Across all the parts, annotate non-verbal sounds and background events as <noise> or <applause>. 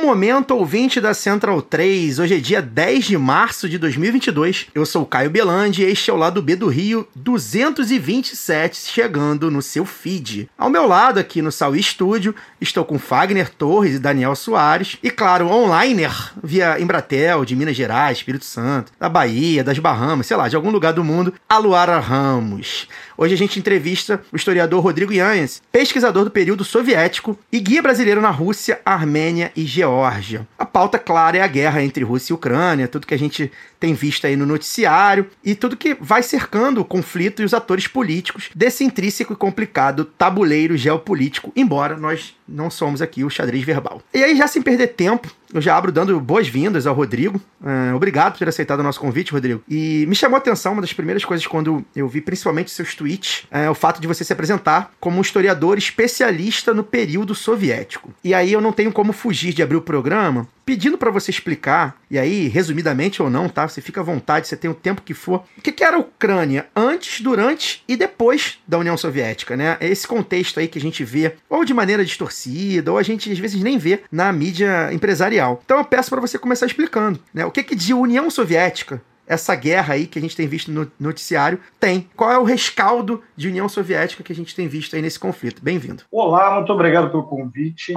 Bom momento, ouvinte da Central 3. Hoje é dia 10 de março de 2022. Eu sou Caio Belandi e este é o lado B do Rio 227, chegando no seu feed. Ao meu lado, aqui no Saui Studio, estou com Fagner Torres e Daniel Soares. E claro, online via Embratel, de Minas Gerais, Espírito Santo, da Bahia, das Bahamas, sei lá, de algum lugar do mundo, a Luara Ramos. Hoje a gente entrevista o historiador Rodrigo Yanhas, pesquisador do período soviético e guia brasileiro na Rússia, Armênia e Geórgia. A pauta, claro, é a guerra entre Rússia e Ucrânia, tudo que a gente tem visto aí no noticiário e tudo que vai cercando o conflito e os atores políticos desse intrínseco e complicado tabuleiro geopolítico, embora nós não somos aqui o xadrez verbal. E aí, já sem perder tempo, eu já abro dando boas-vindas ao Rodrigo. É, obrigado por ter aceitado o nosso convite, Rodrigo. E me chamou a atenção uma das primeiras coisas quando eu vi, principalmente seus tweets, é o fato de você se apresentar como um historiador especialista no período soviético. E aí eu não tenho como fugir de abrir o programa pedindo para você explicar, e aí, resumidamente ou não, tá? Você fica à vontade, você tem o tempo que for. O que, era a Ucrânia antes, durante e depois da União Soviética, né? É esse contexto aí que a gente vê, ou de maneira distorcida, ou a gente às vezes nem vê na mídia empresarial. Então eu peço para você começar explicando, né? O que, que de União Soviética essa guerra aí que a gente tem visto no noticiário tem. Qual é o rescaldo de União Soviética que a gente tem visto aí nesse conflito? Bem-vindo. Olá, muito obrigado pelo convite.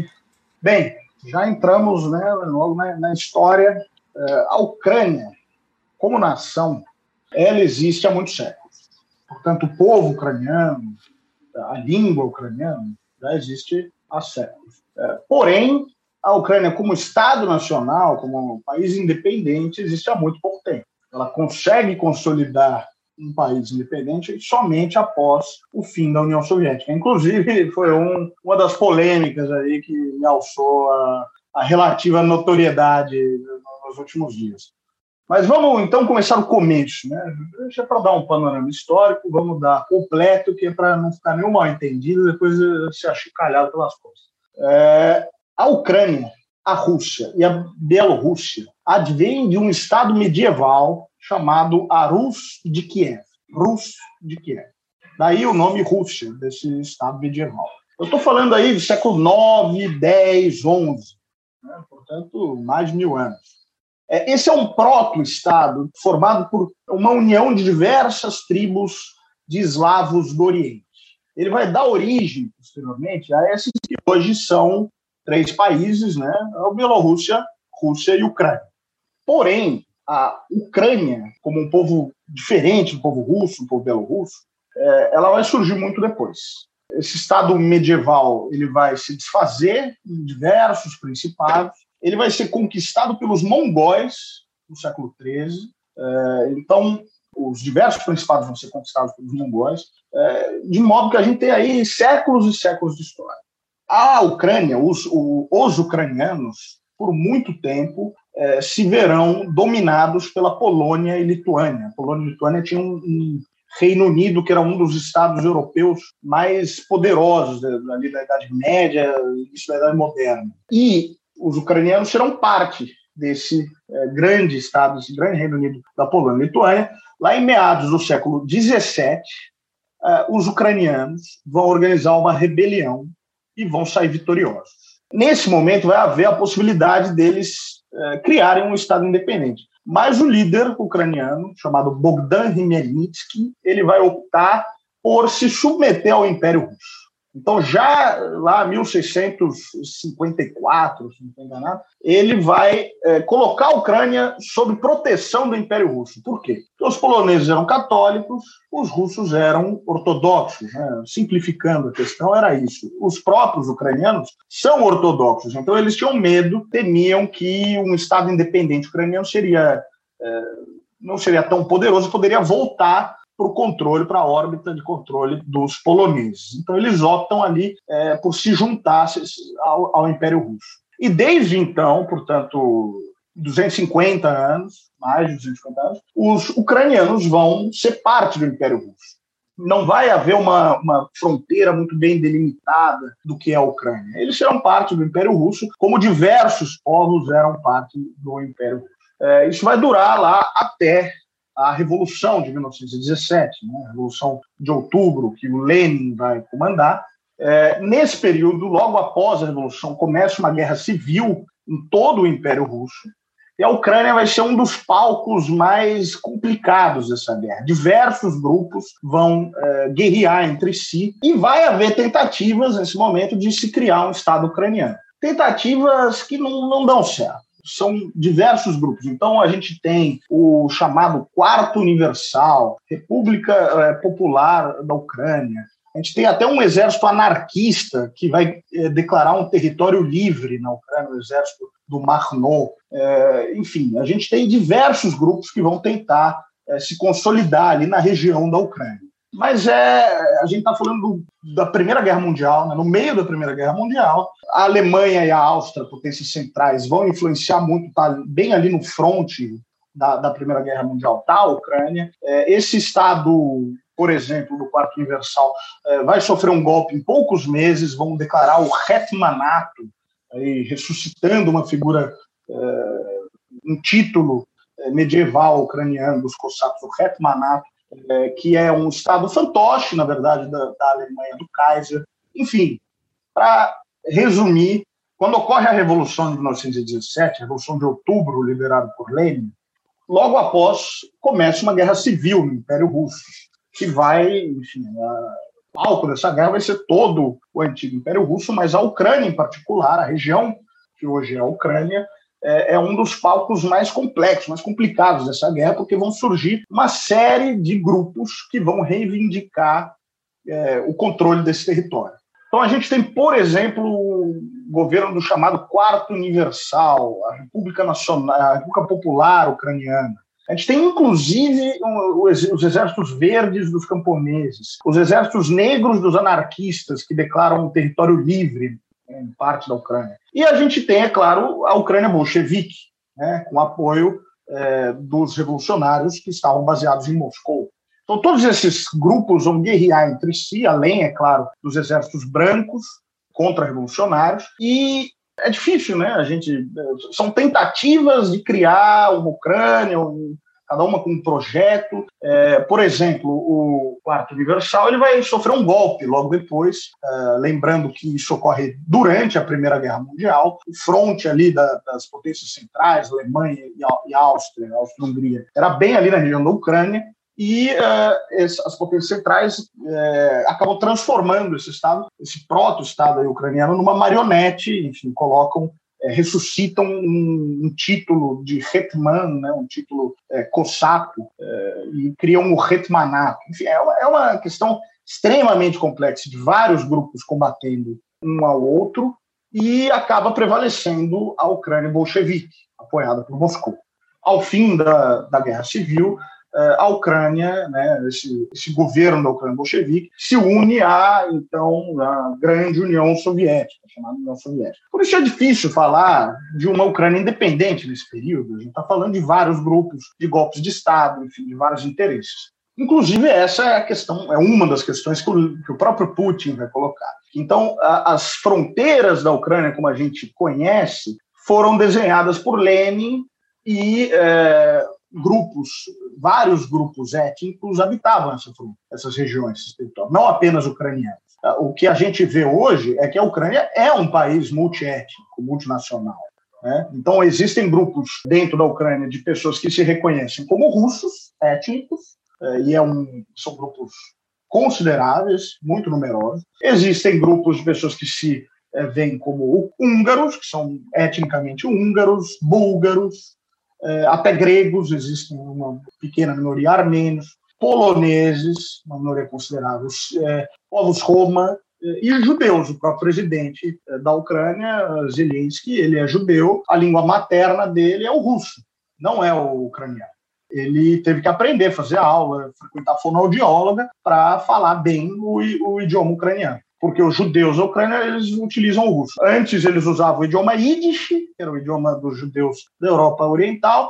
Bem, já entramos né, logo na, na história. Eh, a Ucrânia, como nação, ela existe há muitos séculos. Portanto, o povo ucraniano, a língua ucraniana, já existe há séculos. Eh, porém, a Ucrânia, como Estado nacional, como um país independente, existe há muito pouco tempo. Ela consegue consolidar um país independente somente após o fim da União Soviética. Inclusive, foi um, uma das polêmicas aí que me alçou a, a relativa notoriedade nos últimos dias. Mas vamos então começar o começo, né? Deixa para dar um panorama histórico, vamos dar completo, que é para não ficar nenhum mal entendido, depois se achicalhado pelas coisas. É, a Ucrânia, a Rússia e a Bielorrússia advêm de um estado medieval chamado a Rus de Kiev. Rus de Kiev. Daí o nome Rússia, desse estado medieval. Eu estou falando aí do século 9, 10, 11, né? portanto, mais de mil anos. É, esse é um proto-estado formado por uma união de diversas tribos de eslavos do Oriente. Ele vai dar origem, posteriormente, a esses que hoje são três países, né? A Bielorrússia, Rússia e Ucrânia. Porém, a Ucrânia, como um povo diferente do povo russo, do povo belorrusso, é, ela vai surgir muito depois. Esse estado medieval ele vai se desfazer em diversos principados, ele vai ser conquistado pelos mongóis no século XIII. É, então, os diversos principados vão ser conquistados pelos mongóis, é, de modo que a gente tem aí séculos e séculos de história. A Ucrânia, os, os ucranianos, por muito tempo, eh, se verão dominados pela Polônia e Lituânia. A Polônia e Lituânia tinham um, um Reino Unido, que era um dos estados europeus mais poderosos ali da Idade Média, início da Idade Moderna. E os ucranianos serão parte desse eh, grande estado, esse grande Reino Unido da Polônia e Lituânia. Lá em meados do século XVII, eh, os ucranianos vão organizar uma rebelião e vão sair vitoriosos. Nesse momento, vai haver a possibilidade deles é, criarem um Estado independente. Mas o líder ucraniano, chamado Bogdan Khmelnytsky, ele vai optar por se submeter ao Império Russo. Então, já lá em 1654, se não estou enganado, ele vai é, colocar a Ucrânia sob proteção do Império Russo. Por quê? Porque os poloneses eram católicos, os russos eram ortodoxos. Né? Simplificando a questão, era isso. Os próprios ucranianos são ortodoxos, então eles tinham medo, temiam que um Estado independente ucraniano seria. É, não seria tão poderoso, poderia voltar para o controle, para a órbita de controle dos poloneses. Então, eles optam ali é, por se juntar ao, ao Império Russo. E desde então, portanto, 250 anos, mais de 250 anos, os ucranianos vão ser parte do Império Russo. Não vai haver uma, uma fronteira muito bem delimitada do que é a Ucrânia. Eles serão parte do Império Russo, como diversos povos eram parte do Império Russo. É, isso vai durar lá até a Revolução de 1917, né? a Revolução de Outubro, que o Lenin vai comandar. É, nesse período, logo após a Revolução, começa uma guerra civil em todo o Império Russo, e a Ucrânia vai ser um dos palcos mais complicados dessa guerra. Diversos grupos vão é, guerrear entre si e vai haver tentativas nesse momento de se criar um Estado ucraniano. Tentativas que não, não dão certo são diversos grupos. Então, a gente tem o chamado Quarto Universal, República é, Popular da Ucrânia. A gente tem até um exército anarquista que vai é, declarar um território livre na Ucrânia, o exército do Marno. É, enfim, a gente tem diversos grupos que vão tentar é, se consolidar ali na região da Ucrânia. Mas é, a gente está falando do, da Primeira Guerra Mundial, né? no meio da Primeira Guerra Mundial, a Alemanha e a Áustria, potências centrais, vão influenciar muito, tá bem ali no fronte da, da Primeira Guerra Mundial, tá a Ucrânia. É, esse Estado, por exemplo, do Quarto Universal, é, vai sofrer um golpe em poucos meses, vão declarar o Hetmanato, aí, ressuscitando uma figura, é, um título é, medieval ucraniano dos cossacos, o Hetmanato, é, que é um estado fantoche, na verdade, da, da Alemanha do Kaiser. Enfim, para resumir, quando ocorre a Revolução de 1917, a Revolução de Outubro, liderada por Lenin, logo após começa uma guerra civil no Império Russo, que vai, enfim, o palco dessa guerra vai ser todo o antigo Império Russo, mas a Ucrânia em particular, a região que hoje é a Ucrânia, é, é, um dos palcos mais complexos, mais complicados dessa guerra, porque vão surgir uma série de grupos que vão reivindicar é, o controle desse território. Então a gente tem, por exemplo, o governo do chamado Quarto Universal, a República Nacional, a República Popular Ucraniana. A gente tem, inclusive, os exércitos verdes dos camponeses, os exércitos negros dos anarquistas, que declaram um território livre em parte da Ucrânia. E a gente tem, é claro, a Ucrânia bolchevique, né, com apoio é, dos revolucionários que estavam baseados em Moscou. Então, todos esses grupos vão guerrear entre si, além, é claro, dos exércitos brancos contra-revolucionários, e é difícil, né? A gente são tentativas de criar uma Ucrânia, um, cada uma com um projeto. É, por exemplo, o Quarto Universal ele vai sofrer um golpe logo depois, é, lembrando que isso ocorre durante a Primeira Guerra Mundial. O fronte ali da, das potências centrais, Alemanha e, Áustria, Áustria-Hungria, era bem ali na região da Ucrânia. E uh, as potências centrais uh, acabam transformando esse Estado, esse proto-Estado ucraniano, numa marionete, enfim, colocam é, ressuscitam um, um, título de Hetman, né, um título é, cossaco, é, e criam o Hetmanato. Enfim, é uma, é uma questão extremamente complexa, de vários grupos combatendo um ao outro, e acaba prevalecendo a Ucrânia bolchevique, apoiada por Moscou. Ao fim da, da Guerra Civil, a Ucrânia, né, esse, esse, governo da Ucrânia bolchevique, se une à, então, a grande União Soviética, chamada União Soviética. Por isso é difícil falar de uma Ucrânia independente nesse período. A gente está falando de vários grupos de golpes de Estado, enfim, de vários interesses. Inclusive, essa é a questão, é uma das questões que o, que o próprio Putin vai colocar. Então, a, as fronteiras da Ucrânia, como a gente conhece, foram desenhadas por Lenin e é, grupos, vários grupos étnicos habitavam essa, essas regiões, esses territórios, não apenas ucranianos. O que a gente vê hoje é que a Ucrânia é um país multiétnico, multinacional. Né? Então, existem grupos dentro da Ucrânia de pessoas que se reconhecem como russos étnicos, é, e é um, são grupos consideráveis, muito numerosos. Existem grupos de pessoas que se é, veem como húngaros, que são etnicamente húngaros, búlgaros, até gregos, existem uma pequena minoria, armênios, poloneses, uma minoria considerável, é, povos Roma é, e judeus. O próprio presidente da Ucrânia, Zelensky, ele é judeu, a língua materna dele é o russo, não é o ucraniano. ele teve que aprender, fazer aula, frequentar fonoaudióloga para falar bem o, o idioma ucraniano porque os judeus da Ucrânia eles utilizam o russo. Antes eles usavam o idioma Yiddish, que era o idioma dos judeus da Europa Oriental,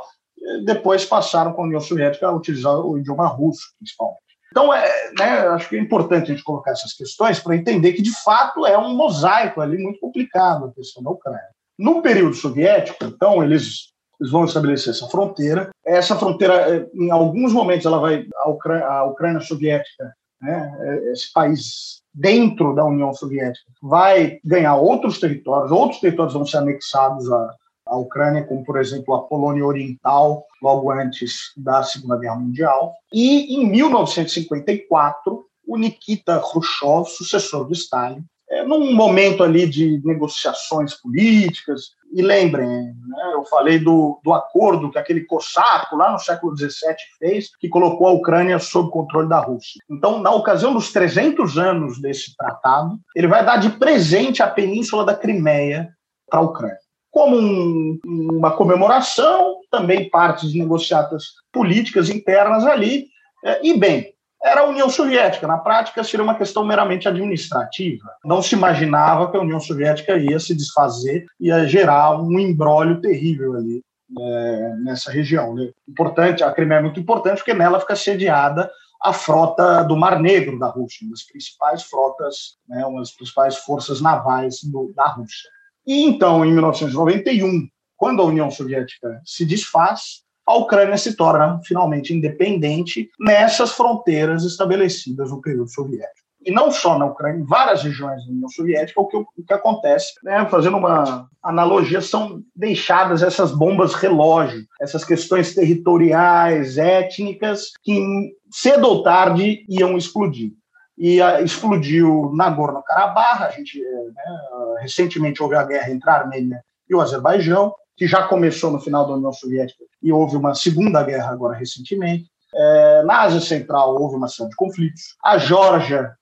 depois passaram com a União Soviética a utilizar o idioma russo, principalmente. Então, é, né, acho que é importante a gente colocar essas questões para entender que, de fato, é um mosaico ali muito complicado a questão da Ucrânia. No período soviético, então, eles, eles vão estabelecer essa fronteira. Essa fronteira, é, em alguns momentos, ela vai a Ucrânia, a Ucrânia soviética, né, é, esse país dentro da União Soviética, vai ganhar outros territórios, outros territórios vão ser anexados à, à Ucrânia, como, por exemplo, a Polônia Oriental, logo antes da Segunda Guerra Mundial. E, em 1954, o Nikita Khrushchev, sucessor de Stalin, num momento ali de negociações políticas, e lembrem, né, eu falei do, do acordo que aquele cossaco lá no século XVII fez, que colocou a Ucrânia sob controle da Rússia. Então, na ocasião dos 300 anos desse tratado, ele vai dar de presente a península da Crimeia para a Ucrânia. Como um, uma comemoração, também partes negociadas políticas internas ali, é, e bem, era a União Soviética. Na prática, seria uma questão meramente administrativa. Não se imaginava que a União Soviética ia se desfazer, ia gerar um embrólio terrível ali é, nessa região. Né? Importante, a Crimeia é muito importante porque nela fica sediada a frota do Mar Negro da Rússia, uma das principais frotas, né, uma das principais forças navais do, da Rússia. E então, em 1991, quando a União Soviética se desfaz, a Ucrânia se torna finalmente independente nessas fronteiras estabelecidas no período soviético. E não só na Ucrânia, em várias regiões da União Soviética, o que, o que acontece, né, fazendo uma analogia, são deixadas essas bombas relógio, essas questões territoriais, étnicas, que cedo ou tarde iam explodir e uh, explodiu Nagorno-Karabakh. A gente né, recentemente houve a guerra entre a Armênia e o Azerbaijão que já começou no final da União Soviética e houve uma segunda guerra agora recentemente. É, na Ásia Central houve uma série de conflitos. A Geórgia,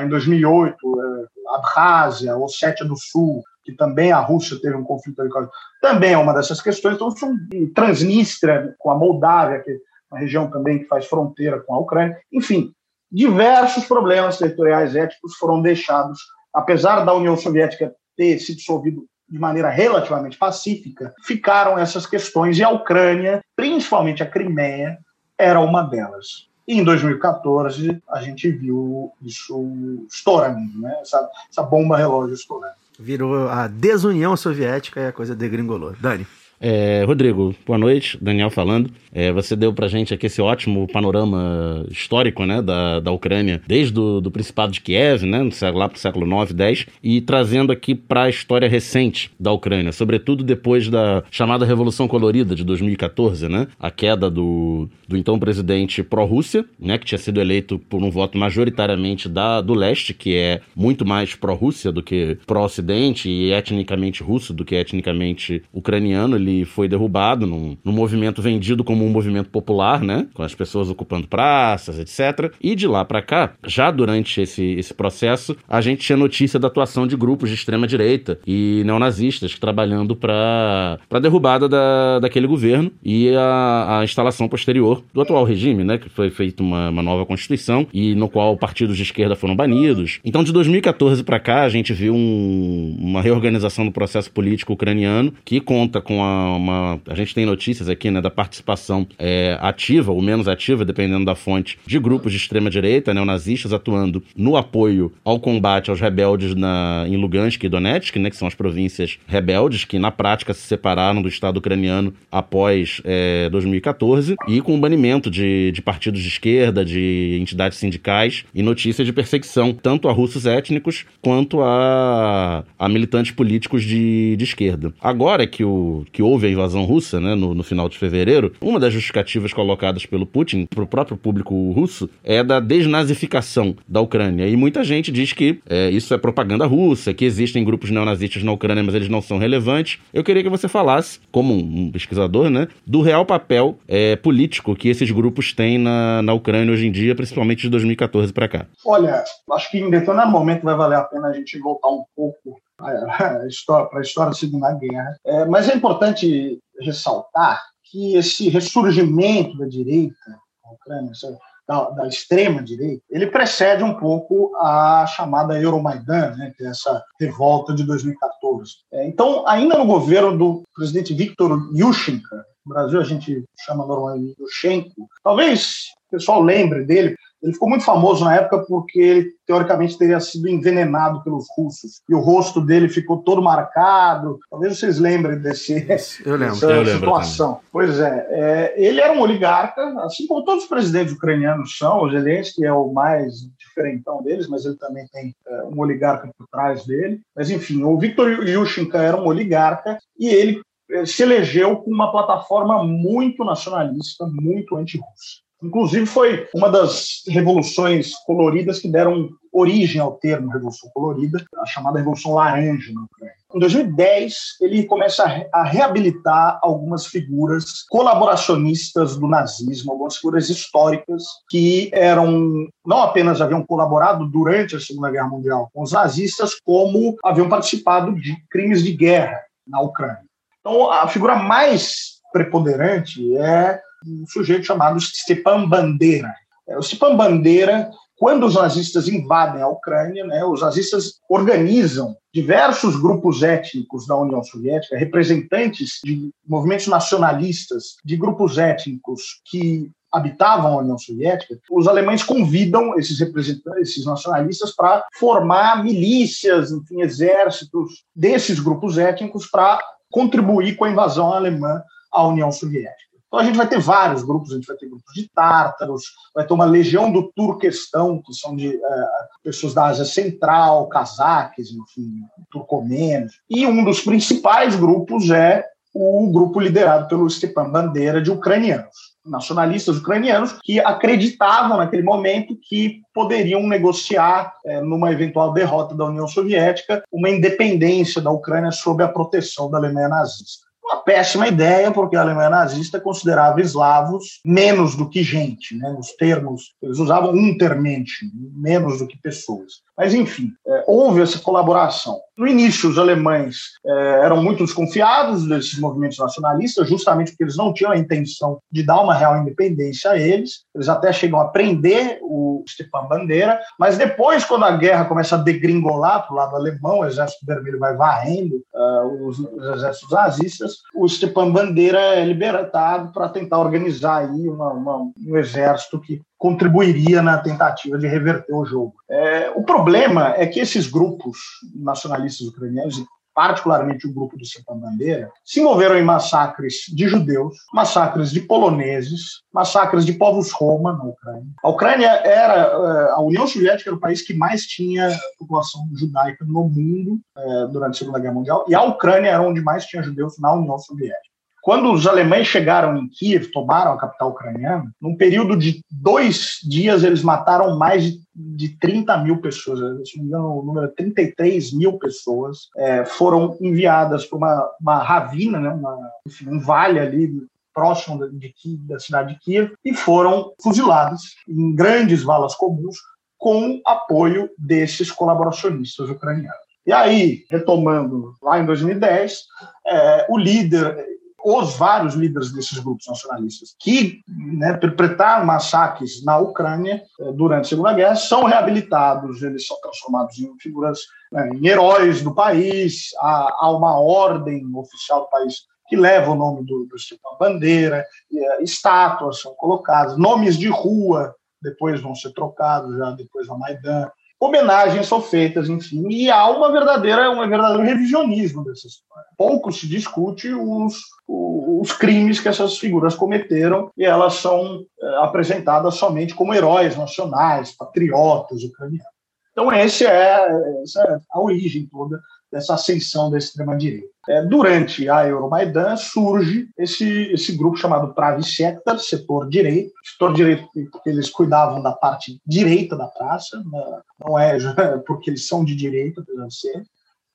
em 2008, é, Abkhazia, Ossétia do Sul, que também a Rússia teve um conflito também é uma dessas questões. Então, Transnistria com a Moldávia, que é uma região também que faz fronteira com a Ucrânia. Enfim, diversos problemas territoriais étnicos foram deixados, apesar da União Soviética ter se dissolvido de maneira relativamente pacífica, ficaram essas questões e a Ucrânia, principalmente a Crimeia, era uma delas. E em 2014 a gente viu isso estourando, né? essa, essa bomba relógio estourando. Virou a desunião soviética e a coisa degringolou. Dani. É, Rodrigo, boa noite. Daniel falando. É, você deu pra gente aqui esse ótimo panorama histórico né, da, da Ucrânia, desde o do Principado de Kiev, né, lá pro século 9, 10, e trazendo aqui para a história recente da Ucrânia, sobretudo depois da chamada Revolução Colorida de 2014, né, a queda do, do então presidente pró-Rússia, né, que tinha sido eleito por um voto majoritariamente da, do leste, que é muito mais pró-Rússia do que pró-Ocidente e etnicamente russo do que etnicamente ucraniano. Ele foi derrubado num, num movimento vendido como um movimento popular, né, com as pessoas ocupando praças, etc. E de lá para cá, já durante esse, esse processo, a gente tinha notícia da atuação de grupos de extrema direita e neonazistas trabalhando para a derrubada da, daquele governo e a, a instalação posterior do atual regime, né, que foi feita uma, uma nova constituição e no qual partidos de esquerda foram banidos. Então, de 2014 para cá, a gente viu um, uma reorganização do processo político ucraniano que conta com a, uma. A gente tem notícias aqui, né, da participação é, ativa ou menos ativa, dependendo da fonte, de grupos de extrema direita, neonazistas, atuando no apoio ao combate aos rebeldes na, em Lugansk e Donetsk, né, que são as províncias rebeldes que na prática se separaram do Estado ucraniano após é, 2014 e com o banimento de, de partidos de esquerda, de entidades sindicais e notícias de perseguição, tanto a russos étnicos quanto a, a militantes políticos de, de esquerda. Agora que, o, que houve a invasão russa, né, no, no final de fevereiro, uma das justificativas colocadas pelo Putin para o próprio público russo é da desnazificação da Ucrânia. E muita gente diz que é, isso é propaganda russa, que existem grupos neonazistas na Ucrânia, mas eles não são relevantes. Eu queria que você falasse, como um pesquisador, né, do real papel é, político que esses grupos têm na, na Ucrânia hoje em dia, principalmente de 2014 para cá? Olha, acho que em determinado momento vai valer a pena a gente voltar um pouco <laughs> para a história da Segunda Guerra. É, mas é importante ressaltar que esse ressurgimento da direita na Ucrânia, da, da extrema direita, ele precede um pouco a chamada Euromaidan, né, que é essa revolta de 2014. É, então, ainda no governo do presidente Viktor Yushchenko, no Brasil a gente chama normalmente Yushchenko, talvez o pessoal lembre dele, ele ficou muito famoso na época porque ele, teoricamente, teria sido envenenado pelos russos. E o rosto dele ficou todo marcado. Talvez vocês lembrem desse, Eu lembro. essa Eu lembro situação. Pois é, é, ele era um oligarca, assim como todos os presidentes ucranianos são. O Zelensky é o mais diferentão deles, mas ele também tem é, um oligarca por trás dele. Mas, enfim, o Viktor Yushchenko era um oligarca e ele eh, se elegeu com uma plataforma muito nacionalista, muito anti-russa. Inclusive, foi uma das revoluções coloridas que deram origem ao termo Revolução Colorida, a chamada Revolução Laranja na Ucrânia. Em 2010, ele começa a re- a reabilitar algumas figuras colaboracionistas do nazismo, algumas figuras históricas que eram não apenas haviam colaborado durante a Segunda Guerra Mundial com os nazistas, como haviam participado de crimes de guerra na Ucrânia. Então, a figura mais preponderante é um sujeito chamado Stepan Bandera. É, O Stepan Bandera, quando os nazistas invadem a Ucrânia, né, os nazistas organizam diversos grupos étnicos da União Soviética, representantes de movimentos nacionalistas, de grupos étnicos que habitavam a União Soviética, os alemães convidam esses representantes, esses nacionalistas, para formar milícias, enfim, exércitos desses grupos étnicos para contribuir com a invasão alemã à União Soviética. Então a gente vai ter vários grupos, a gente vai ter grupos de tártaros, vai ter uma legião do Turquestão, que são de eh, pessoas da Ásia Central, cazaques, enfim, turcomenos. E um dos principais grupos é o grupo liderado pelo Stepan Bandera de ucranianos, nacionalistas ucranianos, que acreditavam naquele momento que poderiam negociar, eh, numa eventual derrota da União Soviética, uma independência da Ucrânia sob a proteção da Alemanha nazista. Uma péssima ideia, porque a Alemanha nazista considerava eslavos menos do que gente, né? Os termos, eles usavam untermensch, menos do que pessoas. Mas, enfim, eh, houve essa colaboração. No início, os alemães eh, eram muito desconfiados desses movimentos nacionalistas, justamente porque eles não tinham a intenção de dar uma real independência a eles. Eles até chegam a prender o Stepan Bandeira, mas depois, quando a guerra começa a degringolar para o lado alemão, o Exército Vermelho vai varrendo ah, os, os exércitos nazistas, o Stepan Bandeira é libertado para tentar organizar aí uma- uma- um exército que contribuiria na tentativa de reverter o jogo. É, o problema é que esses grupos nacionalistas ucranianos, particularmente o grupo do Stepan Bandeira, se envolveram em massacres de judeus, massacres de poloneses, massacres de povos roma na Ucrânia. A Ucrânia era, eh, a União Soviética era o país que mais tinha população judaica no mundo eh, durante a Segunda Guerra Mundial, e a Ucrânia era onde mais tinha judeus na União Soviética. Quando os alemães chegaram em Kiev, tomaram a capital ucraniana, num período de dois dias eles mataram mais de, de 30 mil pessoas. Se não me engano, o número é 33 mil pessoas é, foram enviadas para uma, uma ravina, né, uma, enfim, um vale ali próximo de, Ki- da cidade de Kiev, e foram fuziladas em grandes valas comuns com apoio desses colaboracionistas ucranianos. E aí, retomando lá em 2010, é, o líder os vários líderes desses grupos nacionalistas que né, perpetraram massacres na Ucrânia eh, durante a Segunda Guerra são reabilitados, eles são transformados em figuras, né, em heróis do país, há, há uma ordem oficial do país que leva o nome do, do Stepan Bandeira, e, eh, estátuas são colocadas, nomes de rua depois vão ser trocados, já depois da Maidan, homenagens são feitas, enfim, e há uma verdadeira, um verdadeiro revisionismo dessa história. Pouco se discute os, os crimes que essas figuras cometeram e elas são eh, apresentadas somente como heróis nacionais, patriotas ucranianos. Então, esse é, essa é a origem toda dessa ascensão da extrema-direita. É, durante a Euromaidan surge esse, esse grupo chamado Pravi Sektor, setor direito, setor direito porque eles cuidavam da parte direita da praça, né, não é <laughs> porque eles são de direita, apesar de ser,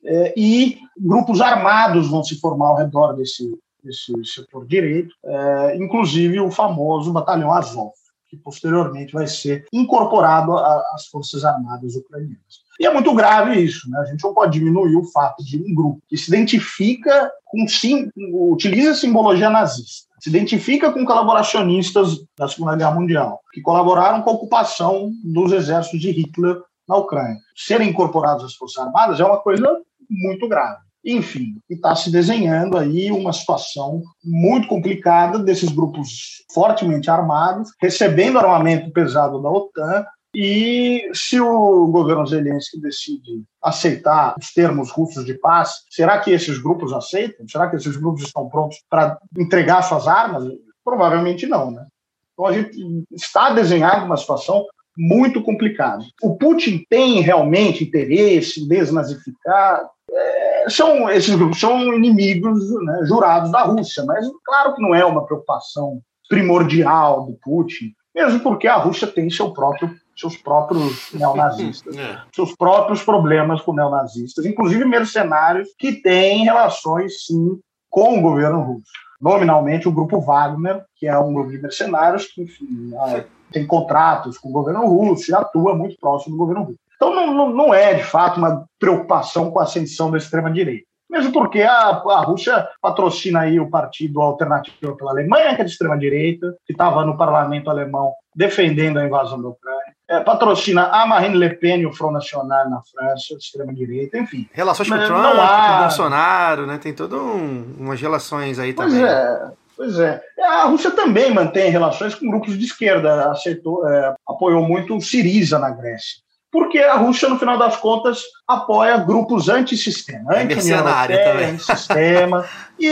é, e grupos armados vão se formar ao redor desse, desse setor direito, é, inclusive o famoso Batalhão Azov, que posteriormente vai ser incorporado às Forças Armadas Ucranianas. E é muito grave isso, né? A gente não pode diminuir o fato de um grupo que se identifica com sim, utiliza simbologia nazista, se identifica com colaboracionistas da Segunda Guerra Mundial, que colaboraram com a ocupação dos exércitos de Hitler na Ucrânia. Serem incorporados às Forças Armadas é uma coisa muito grave. Enfim, está se desenhando aí uma situação muito complicada desses grupos fortemente armados, recebendo armamento pesado da OTAN, e se o governo Zelensky decide aceitar os termos russos de paz, será que esses grupos aceitam? Será que esses grupos estão prontos para entregar suas armas? Provavelmente não, né? Então a gente está desenhando uma situação muito complicada. O Putin tem realmente interesse em desnazificar? É, são, esses grupos são inimigos né, jurados da Rússia, mas claro que não é uma preocupação primordial do Putin, mesmo porque a Rússia tem seu próprio, seus próprios neonazistas, <laughs> É. seus próprios problemas com neonazistas, inclusive mercenários que têm relações, sim, com o governo russo. Nominalmente, o grupo Wagner, que é um grupo de mercenários que, enfim, ah, tem contratos com o governo russo e atua muito próximo do governo russo. Então, não, não, não é, de fato, uma preocupação com a ascensão da extrema-direita. Mesmo porque a, a Rússia patrocina aí o partido Alternativo pela Alemanha, que é de extrema-direita, que estava no parlamento alemão defendendo a invasão da Ucrânia. É, patrocina a Marine Le Pen e o Front National na França, de extrema-direita, enfim. Relações com o Trump, há- com o Bolsonaro, né? Tem todo um, umas relações aí Pois também. é, pois é. A Rússia também mantém relações com grupos de esquerda, aceitou, é, apoiou muito o Siriza na Grécia. Porque a Rússia, no final das contas, apoia grupos antissistema, É anti-União mercenária Europeia, também. antissistema, <laughs> e,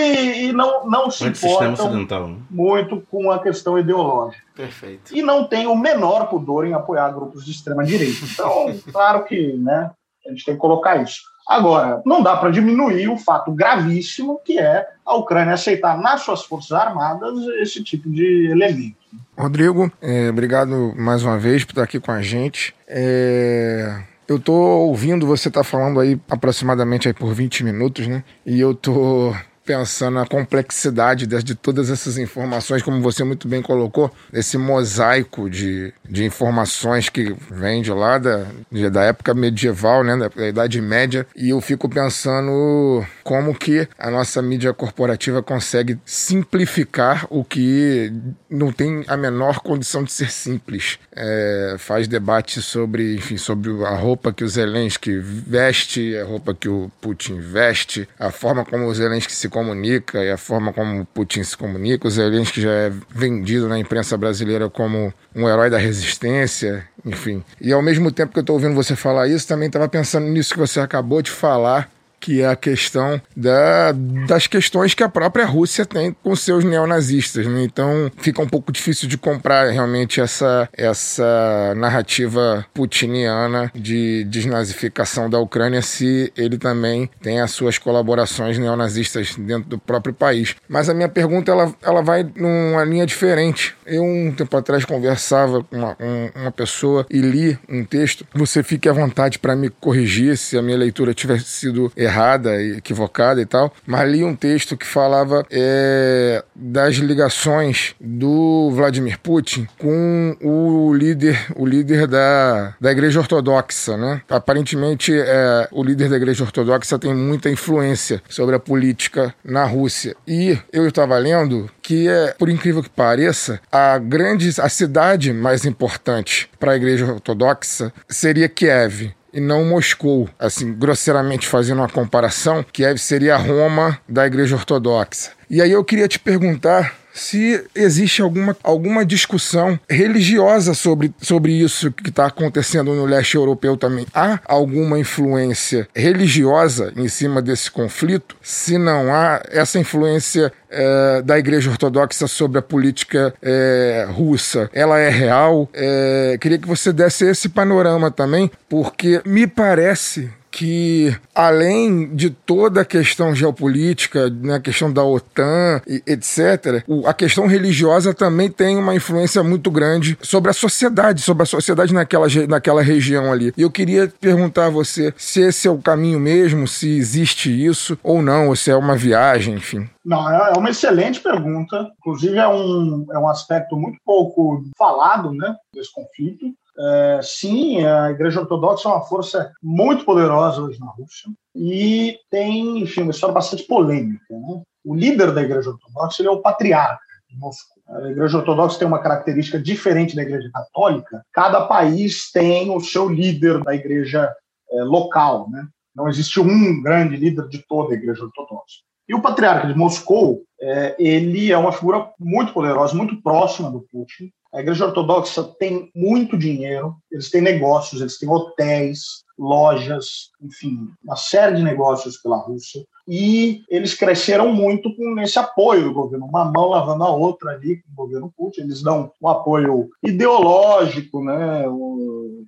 e não, não se importam né? muito com a questão ideológica. Perfeito. E não tem o menor pudor em apoiar grupos de extrema-direita. Então, <laughs> claro que né, a gente tem que colocar isso. Agora, não dá para diminuir o fato gravíssimo que é a Ucrânia aceitar nas suas forças armadas esse tipo de elemento. Rodrigo, é, obrigado mais uma vez por estar aqui com a gente. É, eu tô ouvindo você estar falando aí aproximadamente aí por 20 minutos, né? E eu tô pensando na complexidade de, de todas essas informações, como você muito bem colocou, esse mosaico de, de informações que vem de lá da, de- da época medieval, né, da, da Idade Média, e eu fico pensando como que a nossa mídia corporativa consegue simplificar o que não tem a menor condição de ser simples. É, faz debate sobre, enfim, sobre a roupa que o Zelensky veste, a roupa que o Putin veste, a forma como o Zelensky se comunica e a forma como Putin se comunica. O Zelensky já é vendido na imprensa brasileira como um herói da resistência, enfim. E ao mesmo tempo que eu estou ouvindo você falar isso, também estava pensando nisso que você acabou de falar, que é a questão da, das questões que a própria Rússia tem com seus neonazistas. Né? Então fica um pouco difícil de comprar realmente essa, essa narrativa putiniana de desnazificação da Ucrânia se ele também tem as suas colaborações neonazistas dentro do próprio país. Mas a minha pergunta ela, ela vai numa linha diferente. Eu, um tempo atrás, conversava com uma, um- uma pessoa e li um texto. Você fique à vontade para me corrigir se a minha leitura tiver sido errada e equivocada e tal. Mas li um texto que falava é, das ligações do Vladimir Putin com o líder, o líder da, da Igreja Ortodoxa, né? Aparentemente, é, o líder da Igreja Ortodoxa tem muita influência sobre a política na Rússia. E eu estava lendo que, é, por incrível que pareça, a grande, a cidade mais importante para a Igreja Ortodoxa seria Kiev e não Moscou. Assim, grosseiramente fazendo uma comparação, Kiev seria a Roma da Igreja Ortodoxa. E aí eu queria te perguntar se existe alguma, alguma discussão religiosa sobre, sobre isso que está acontecendo no leste europeu também. Há alguma influência religiosa em cima desse conflito? Se não há, essa influência eh, da Igreja Ortodoxa sobre a política eh, russa, ela é real? Eh, queria que você desse esse panorama também, porque me parece que além de toda a questão geopolítica, né, a questão da OTAN, e etc., o- a questão religiosa também tem uma influência muito grande sobre a sociedade, sobre a sociedade naquela, naquela região ali. E eu queria perguntar a você se esse é o caminho mesmo, se existe isso ou não, ou se é uma viagem, enfim. Não, é é uma excelente pergunta. Inclusive, é um, é um aspecto muito pouco falado né, desse conflito. É, sim, a Igreja Ortodoxa é uma força muito poderosa hoje na Rússia e tem, enfim, uma história bastante polêmica. Né? O líder da Igreja Ortodoxa ele é o patriarca, de Moscou. A Igreja Ortodoxa tem uma característica diferente da Igreja Católica. Cada país tem o seu líder da Igreja é, local, né? Não existe um grande líder de toda a Igreja Ortodoxa. E o patriarca de Moscou, é, ele é uma figura muito poderosa, muito próxima do Putin. A Igreja Ortodoxa tem muito dinheiro, eles têm negócios, eles têm hotéis, lojas, enfim, uma série de negócios pela Rússia. E eles cresceram muito com esse apoio do governo, uma mão lavando a outra ali com o governo Putin. Eles dão um apoio ideológico né,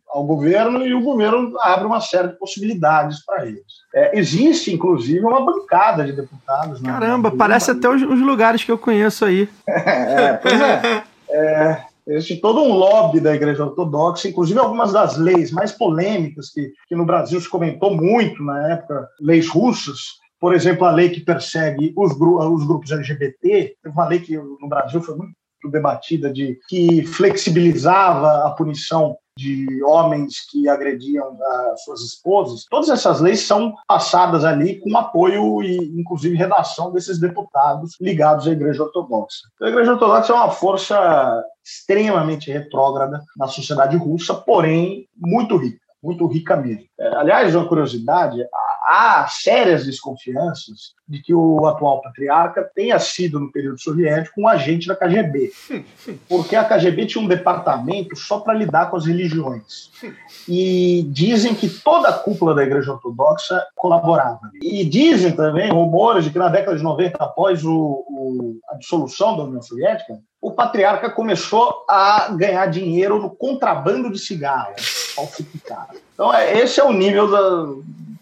ao governo e o governo abre uma série de possibilidades para eles. É, existe, inclusive, uma bancada de deputados. Né, Caramba, parece até os, os, lugares que eu conheço aí. <laughs> é, pois é. <laughs> é Existe todo um lobby da Igreja Ortodoxa, inclusive algumas das leis mais polêmicas que, que no Brasil se comentou muito na época, leis russas, por exemplo, a lei que persegue os, os grupos LGBT, uma lei que no Brasil foi muito debatida de que flexibilizava a punição de homens que agrediam as suas esposas. Todas essas leis são passadas ali com apoio e, inclusive, redação desses deputados ligados à Igreja Ortodoxa. Então, a Igreja Ortodoxa é uma força extremamente retrógrada na sociedade russa, porém muito rica muito rica mesmo. É, aliás, uma curiosidade, há sérias desconfianças de que o atual patriarca tenha sido, no período soviético, um agente da KGB. Porque a KGB tinha um departamento só para lidar com as religiões. E dizem que toda a cúpula da Igreja Ortodoxa colaborava. E dizem também rumores de que na década de 90, após o, o, a dissolução da União Soviética, o patriarca começou a ganhar dinheiro no contrabando de cigarros falsificados. Então, é, esse é o nível da,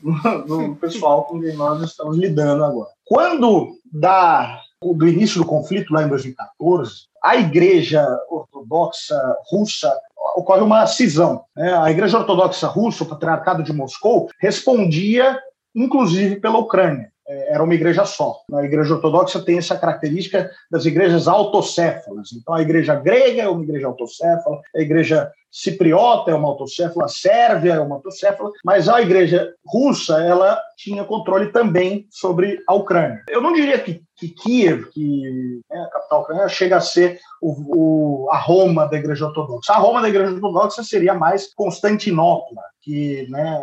<laughs> do pessoal com quem nós estamos lidando agora. Quando da, do início do conflito, lá em 2014, a Igreja Ortodoxa Russa ocorre uma cisão. Né? A Igreja Ortodoxa Russa, o Patriarcado de Moscou, respondia inclusive pela Ucrânia. É, era uma igreja só. A igreja ortodoxa tem essa característica das igrejas autocéfalas. Então, a igreja grega é uma igreja autocéfala, a igreja cipriota é uma autocéfala, a sérvia é uma autocéfala, mas a igreja russa ela tinha controle também sobre a Ucrânia. Eu não diria que, que Kiev, que é a capital ucraniana, chega a ser o, o, a Roma da igreja ortodoxa. A Roma da igreja ortodoxa seria mais Constantinopla, que né,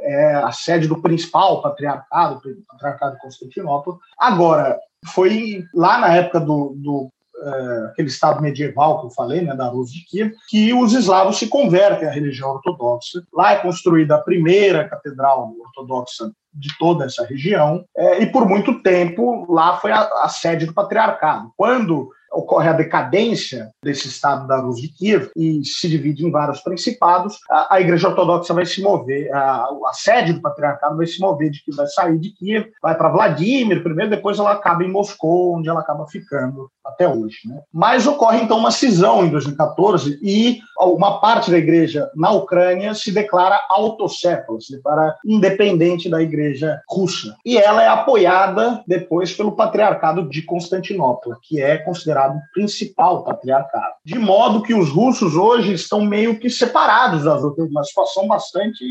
é a sede do principal patriarcado, o patriarcado de Constantinopla. Agora, foi lá na época do, do é, aquele estado medieval que eu falei, né, da Rússia de Kiev, que os eslavos se convertem à religião ortodoxa. Lá é construída a primeira catedral ortodoxa de toda essa região, é, e por muito tempo lá foi a, a sede do patriarcado. Quando ocorre a decadência desse estado da Rus de Kiev e se divide em vários principados, a, a Igreja Ortodoxa vai se mover, a, a, sede do patriarcado vai se mover de que vai sair de Kiev, vai para Vladimir primeiro, depois ela acaba em Moscou, onde ela acaba ficando até hoje. Né? Mas ocorre então uma cisão em 2014 e uma parte da igreja na Ucrânia se declara autocéfala, se declara independente da igreja russa. E ela é apoiada depois pelo patriarcado de Constantinopla, que é considerado considerado o principal patriarcado. De modo que os russos hoje estão meio que separados das outras, uma situação bastante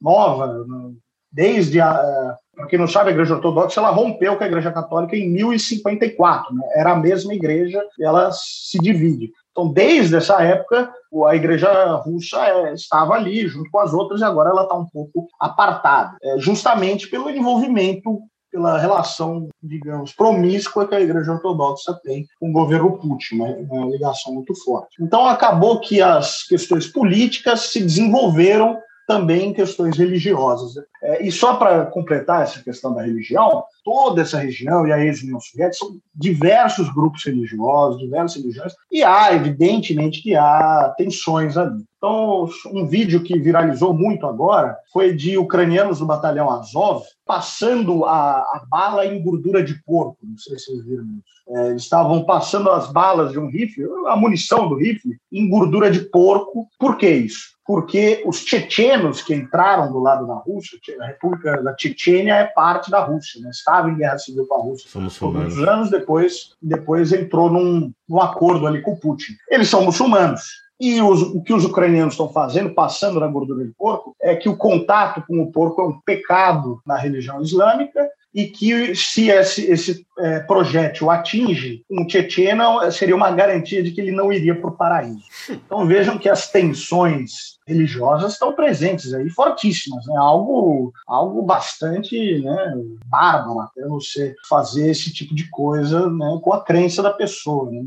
nova. Né? Desde a. Para quem não sabe, a Igreja Ortodoxa ela rompeu com a Igreja Católica em 1054. Né? Era a mesma igreja e ela se divide. Então, desde essa época, a igreja russa é, estava ali, junto com as outras, e agora ela está um pouco apartada, é, justamente pelo envolvimento pela relação, digamos, promíscua que a Igreja Ortodoxa tem com o governo Putin, né? uma ligação muito forte. Então, acabou que as questões políticas se desenvolveram também em questões religiosas. É, e só para completar essa questão da religião, toda essa região e a ex-União Soviética são diversos grupos religiosos, diversas religiões, e há, evidentemente, que há tensões ali. Então, um vídeo que viralizou muito agora foi de ucranianos do batalhão Azov passando a, a bala em gordura de porco. Não sei se vocês viram isso. É, estavam passando as balas de um rifle, a munição do rifle, em gordura de porco. Por que isso? Porque os tchetchenos que entraram do lado da Rússia, a República da Tchetchênia é parte da Rússia, né? estava em guerra civil com a Rússia por muitos anos, depois, depois entrou num, num acordo ali com o Putin. Eles são muçulmanos. E os, o que os ucranianos estão fazendo, passando na gordura de porco, é que o contato com o porco é um pecado na religião islâmica e que se esse, esse é, projétil atinge um Tchetchena, seria uma garantia de que ele não iria para o paraíso. Então vejam que as tensões religiosas estão presentes aí, fortíssimas, né? Algo, algo bastante né, bárbaro até você fazer esse tipo de coisa né, com a crença da pessoa. Né?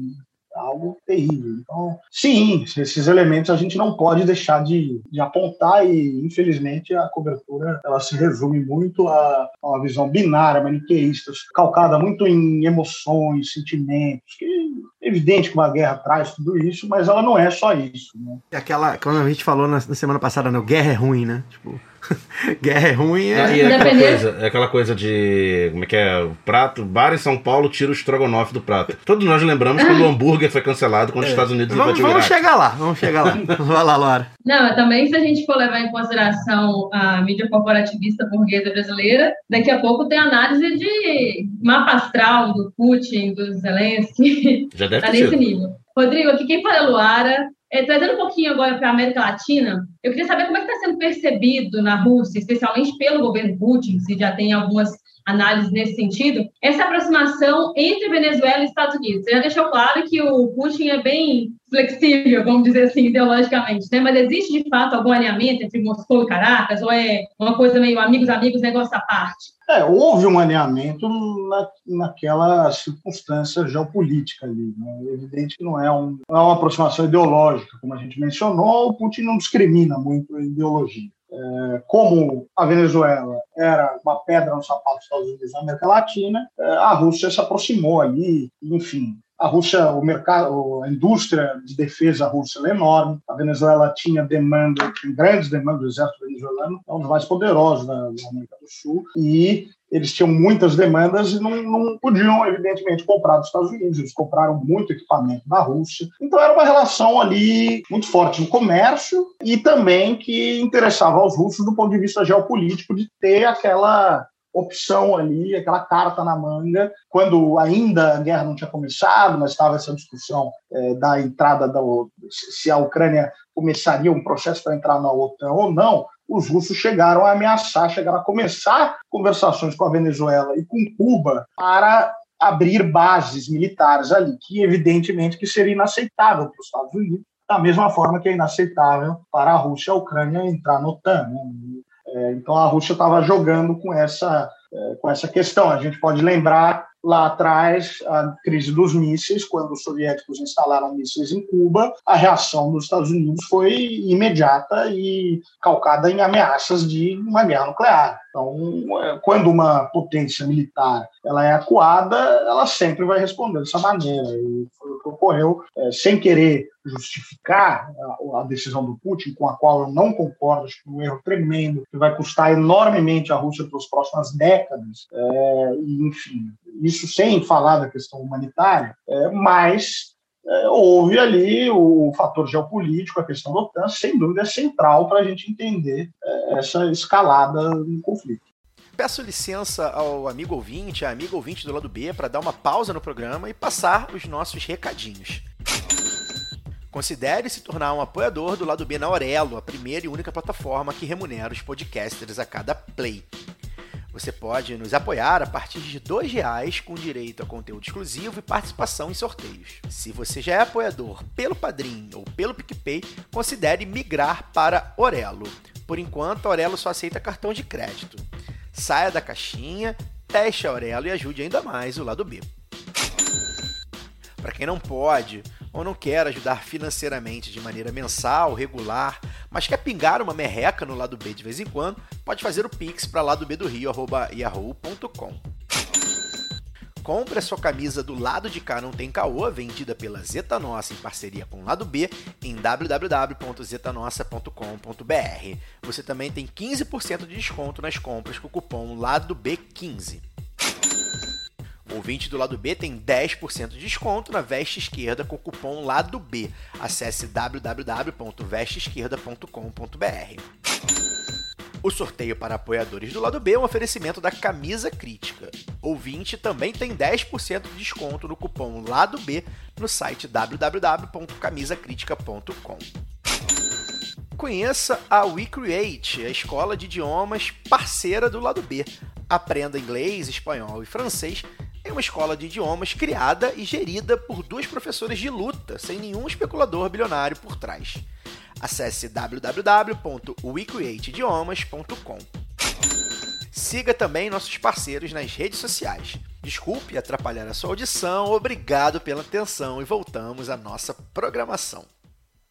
Algo terrível. Então, sim, esses elementos a gente não pode deixar de, de apontar e, infelizmente, a cobertura ela se resume muito a, a uma visão binária, maniqueísta, calcada muito em emoções, sentimentos, que é evidente que uma guerra traz tudo isso, mas ela não é só isso. Né? Aquela, quando a gente falou na, na semana passada, né, guerra é ruim, né? Tipo, <laughs> Guerra é ruim, é. Ah, e é aquela, coisa, é aquela coisa de. Como é que é? O prato, bar em São Paulo tira o estrogonofe do prato. Todos nós lembramos quando o hambúrguer foi cancelado quando os Estados Unidos vamos, vamos chegar lá, vamos chegar lá. <laughs> Vai lá, Laura. Não, também se a gente for levar em consideração a mídia corporativista burguesa brasileira, daqui a pouco tem análise de mapa astral do Putin, do Zelensky. Já deve tá ter nesse sido. nível. Rodrigo, aqui quem fala é Luara. É, trazendo um pouquinho agora para a América Latina, eu queria saber como é está sendo percebido na Rússia, especialmente pelo governo Putin, se já tem algumas análises nesse sentido, essa aproximação entre Venezuela e Estados Unidos. Você já deixou claro que o Putin é bem flexível, vamos dizer assim, ideologicamente, né? Mas existe de fato algum alinhamento entre Moscou e Caracas, ou é uma coisa meio amigos, amigos, negócio à parte? É, houve um alinhamento na, naquela circunstância geopolítica ali. Né? É evidente que não é, um, não é uma aproximação ideológica, como a gente mencionou, o Putin não discrimina muito a ideologia. É, como a Venezuela era uma pedra no sapato dos Estados Unidos na América Latina, é, a Rússia se aproximou ali, enfim, a Rússia, o mercado, a indústria de defesa russa é enorme. A Venezuela tinha demanda, tinha grandes demandas do exército venezuelano, é um dos mais poderosos da, da América do Sul, e eles tinham muitas demandas e não, não, podiam, evidentemente, comprar dos Estados Unidos. Eles compraram muito equipamento da Rússia. Então era uma relação ali muito forte no comércio e também que interessava aos russos do ponto de vista geopolítico de ter aquela opção ali, aquela carta na manga, quando ainda a guerra não tinha começado, mas estava essa discussão é, da entrada da se a Ucrânia começaria um processo para entrar na OTAN ou não, os russos chegaram a ameaçar, chegaram a começar conversações com a Venezuela e com Cuba para abrir bases militares ali, que evidentemente que seria inaceitável para os Estados Unidos, da mesma forma que é inaceitável para a Rússia e a Ucrânia entrar no OTAN. Né? É, então a Rússia estava jogando com essa, é, com essa questão. A gente pode lembrar lá atrás a crise dos mísseis, quando os soviéticos instalaram mísseis em Cuba, a reação dos Estados Unidos foi imediata e calcada em ameaças de uma guerra nuclear. Então, quando uma potência militar ela é acuada, ela sempre vai responder dessa maneira. E foi o que ocorreu, é, sem querer justificar a, a, decisão do Putin, com a qual eu não concordo, acho que é um erro tremendo, que vai custar enormemente a Rússia pelas próximas décadas. É, e, enfim, isso sem falar da questão humanitária, é, mas é, houve ali o fator geopolítico, a questão da OTAN, sem dúvida é central para a gente entender é, essa escalada no conflito. Peço licença ao amigo ouvinte, a amiga ouvinte do lado B, para dar uma pausa no programa e passar os nossos recadinhos. Considere se tornar um apoiador do lado B na Aurelo, a primeira e única plataforma que remunera os podcasters a cada play. Você pode nos apoiar a partir de R$ reais com direito a conteúdo exclusivo e participação em sorteios. Se você já é apoiador pelo Padrim ou pelo PicPay, considere migrar para Orelo. Por enquanto, a Orelo só aceita cartão de crédito. Saia da caixinha, teste a Orelo e ajude ainda mais o lado B. Para quem não pode ou não quer ajudar financeiramente de maneira mensal, regular, mas quer pingar uma merreca no lado B de vez em quando, pode fazer o pix para lado B do Rio, yahoo.com. Compre a sua camisa do lado de cá não tem caô, vendida pela Zeta Nossa em parceria com o lado B em www.zetanossa.com.br. Você também tem 15% de desconto nas compras com o cupom lado B15. O ouvinte do lado B tem 10% de desconto na veste esquerda com o cupom lado B. Acesse www.vesteesquerda.com.br. O sorteio para apoiadores do lado B é um oferecimento da Camisa Crítica. Ouvinte também tem 10% de desconto no cupom lado B no site www.camisacritica.com. Conheça a WeCreate, a escola de idiomas parceira do lado B. Aprenda inglês, espanhol e francês em uma escola de idiomas criada e gerida por duas professoras de luta, sem nenhum especulador bilionário por trás. Acesse www.wecreateidiomas.com. Siga também nossos parceiros nas redes sociais. Desculpe atrapalhar a sua audição, obrigado pela atenção e voltamos à nossa programação.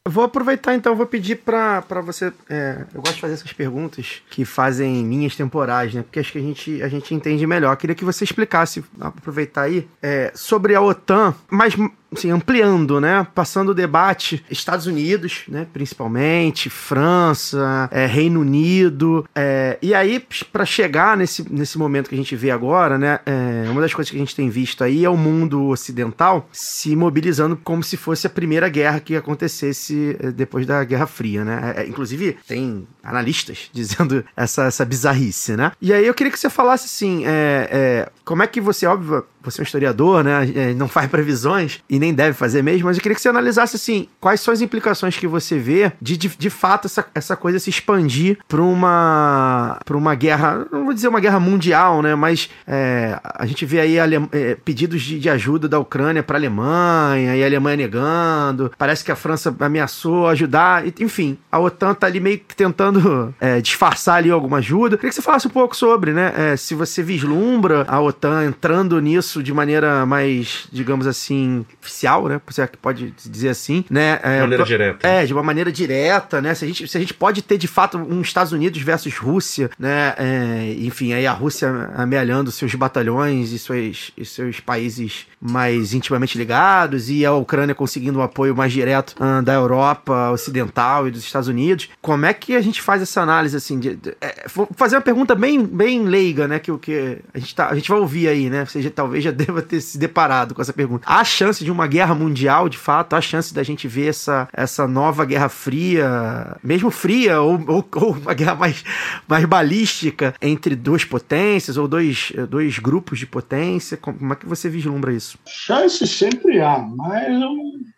Vou aproveitar então, vou pedir pra, você. é, eu gosto de fazer essas perguntas que fazem linhas temporais, né? Porque acho que a gente, a gente entende melhor. Queria que você explicasse, aproveitar aí, é, sobre a OTAN, mas assim, ampliando, né? Passando o debate, Estados Unidos, né? Principalmente, França, é, Reino Unido. é, e aí, para chegar nesse, nesse momento que a gente vê agora, né? é, uma das coisas que a gente tem visto aí é o mundo ocidental se mobilizando como se fosse a primeira guerra que acontecesse é, depois da Guerra Fria, né? É, inclusive, tem analistas <laughs> dizendo essa, essa bizarrice, né? E aí eu queria que você falasse assim, é, é, como é que você, óbvio, você é um historiador, né? é, não faz previsões e nem deve fazer mesmo, mas eu queria que você analisasse assim, quais são as implicações que você vê de de, de fato essa, essa coisa se expandir para uma para uma guerra, não vou dizer uma guerra mundial, né? Mas é, a gente vê aí ale- é, pedidos de, de ajuda da Ucrânia para a Alemanha e a Alemanha negando. Parece que a França ameaçou ajudar, enfim, a OTAN tá ali meio que tentando é, disfarçar ali alguma ajuda. Eu queria que você falasse um pouco sobre, né? é, se você vislumbra a OTAN entrando nisso de maneira mais, digamos assim, oficial, né? Você que pode dizer assim, né? É, De maneira direta. É, de uma maneira direta, né? Se a gente, se a gente pode ter de fato um Estados Unidos versus Rússia, né? É, enfim, aí a Rússia amealhando seus batalhões e seus, e seus países mais intimamente ligados e a Ucrânia conseguindo um apoio mais direto ah, da Europa Ocidental e dos Estados Unidos. Como é que a gente faz essa análise assim? De, de- é, vou fazer uma pergunta bem, bem leiga, né? Que o que a gente, tá, a gente vai ouvir aí, né? Já, talvez já <laughs> deva ter se deparado com essa pergunta. Há chance de uma guerra mundial, de fato? Há chance da gente ver essa, essa nova guerra fria, mesmo fria, ou, ou, ou uma guerra mais, mais balística entre duas potências ou dois, dois grupos de potência? Como é que você vislumbra isso? Chance sempre há, mas eu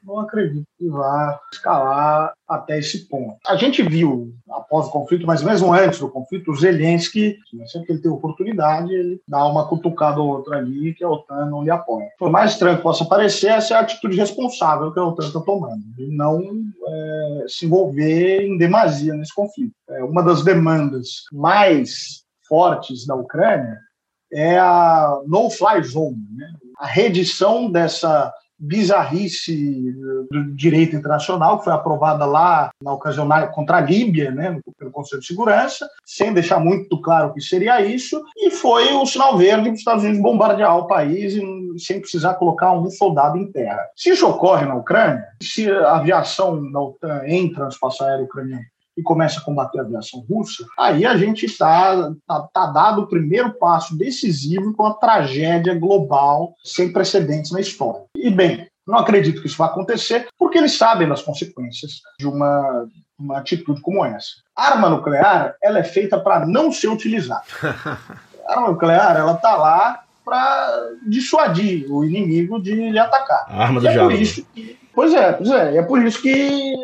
não acredito que vá escalar até esse ponto. A gente viu, após o conflito, mas mesmo antes do conflito, o Zelensky, sempre que ele tem oportunidade, ele dá uma cutucada ou outra ali que a OTAN não lhe apoia. Por mais estranho que possa parecer, essa é a atitude responsável que a OTAN está tomando, de não é, se envolver em demasia nesse conflito. É, uma das demandas mais fortes da Ucrânia é a no-fly zone, né? a redição dessa bizarrice do direito internacional que foi aprovada lá na ocasião contra a Líbia, né, pelo Conselho de Segurança, sem deixar muito claro o que seria isso, e foi o sinal verde para os Estados Unidos bombardear o país sem precisar colocar um soldado em terra. Se isso ocorre na Ucrânia, se a aviação da OTAN entra no espaço aéreo ucraniano e começa a combater a aviação russa, aí a gente está tá, tá dado o primeiro passo decisivo com a tragédia global sem precedentes na história. E bem, não acredito que isso vá acontecer, porque eles sabem das consequências de uma, uma atitude como essa. A arma nuclear ela é feita para não ser utilizada. <laughs> A arma nuclear ela está lá para dissuadir o inimigo de lhe atacar. A arma do E é por diabo. isso que Pois é, pois é. É por isso que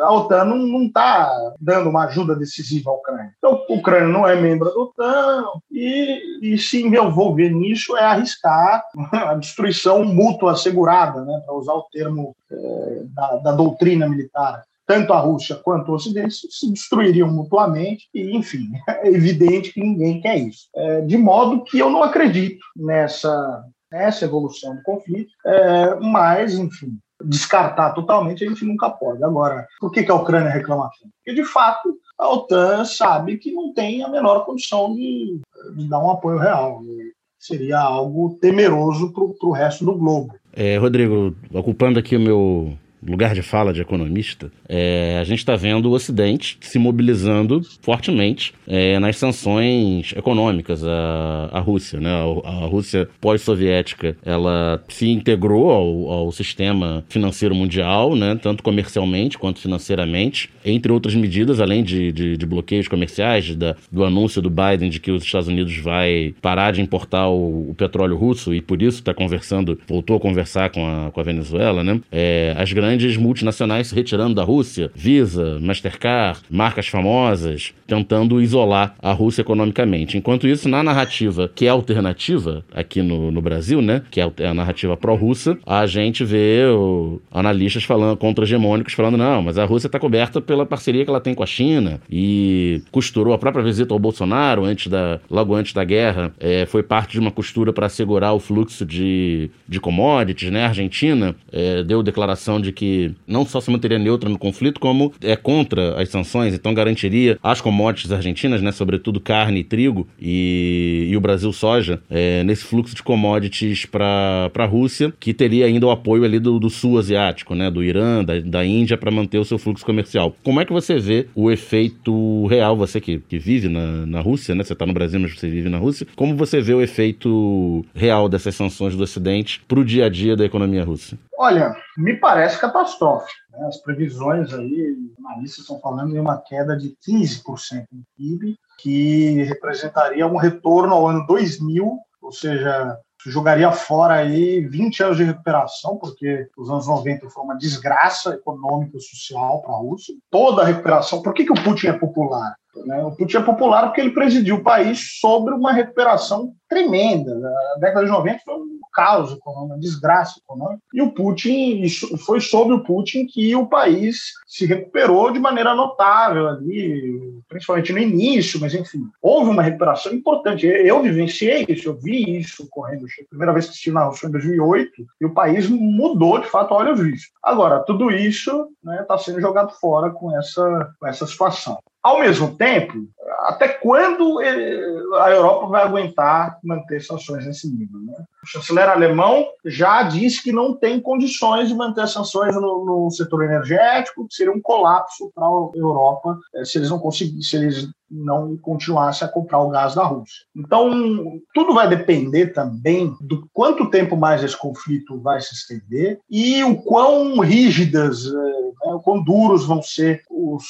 a OTAN não está dando uma ajuda decisiva à Ucrânia. Então, a Ucrânia não é membro da OTAN e, e se envolver nisso é arriscar a destruição mútua assegurada, né, para usar o termo eh, da, da doutrina militar. Tanto a Rússia quanto o Ocidente se- destruiriam mutuamente, e, enfim, <laughs> é evidente que ninguém quer isso. Eh, de modo que eu não acredito nessa, nessa evolução do conflito, eh, mas, enfim, descartar totalmente a gente nunca pode. Agora, por que, que a Ucrânia reclama tanto? Porque, de fato, a OTAN sabe que não tem a menor condição de, de dar um apoio real. Seria algo temeroso para o resto do globo. É, Rodrigo, ocupando aqui o meu lugar de fala de economista, é, a gente está vendo o Ocidente se mobilizando fortemente é, nas sanções econômicas à, à Rússia. Né? A, a Rússia pós-soviética ela se integrou ao, ao sistema financeiro mundial, né? tanto comercialmente quanto financeiramente, entre outras medidas, além de, de, de bloqueios comerciais, de- da, do anúncio do Biden de que os Estados Unidos vai parar de importar o, o petróleo russo e por isso está conversando, voltou a conversar com a, com a Venezuela, né? É, as grandes grandes multinacionais se retirando da Rússia, Visa, Mastercard, marcas famosas, tentando isolar a Rússia economicamente. Enquanto isso, na narrativa que é alternativa aqui no, no Brasil, né, que é a narrativa pró-russa, a gente vê o, analistas falando contra-hegemônicos falando não, mas a Rússia está coberta pela parceria que ela tem com a China e costurou a própria visita ao Bolsonaro antes da, logo antes da guerra, é, foi parte de uma costura para assegurar o fluxo de, de commodities, né? A Argentina é, deu declaração de que não só se manteria neutra no conflito, como é contra as sanções, então garantiria as commodities argentinas, né? Sobretudo carne e trigo e, e o Brasil soja é, nesse fluxo de commodities para a Rússia, que teria ainda o apoio ali do, do sul asiático, né? Do Irã, da, da Índia para manter o seu fluxo comercial. Como é que você vê o efeito real, você que, que vive na, na Rússia, né? Você está no Brasil, mas você vive na Rússia. Como você vê o efeito real dessas sanções do Ocidente para o dia a dia da economia russa? Olha, me parece catastrófico. Né? As previsões aí, analistas estão falando em uma queda de 15% no PIB, que representaria um retorno ao ano 2000, ou seja, jogaria fora aí 20 anos de recuperação, porque os anos 90 foi uma desgraça econômica e social para a Rússia. Toda a recuperação. Por que, que o Putin é popular? Né? O Putin é popular porque ele presidiu o país sobre uma recuperação tremenda. A década de 90 foi caos econômico, uma desgraça econômica. E o Putin, foi sobre o Putin que o país se recuperou de maneira notável ali, principalmente no início, mas enfim, houve uma recuperação importante. Eu vivenciei isso, eu vi isso ocorrendo. A primeira vez que estive na Rússia em 2008 e o país mudou de fato a olhos vistos. Agora, tudo isso está né, tá sendo jogado fora com essa, com essa situação. Ao mesmo tempo, até quando eh, a Europa vai aguentar manter sanções nesse nível? Né? O chanceler alemão já disse que não tem condições de manter sanções no, no setor energético, que seria um colapso para a Europa eh, se eles não conseguissem, se eles não continuassem a comprar o gás da Rússia. Então, tudo vai depender também do quanto tempo mais esse conflito vai se estender e o quão rígidas, eh, né, o quão duros vão ser os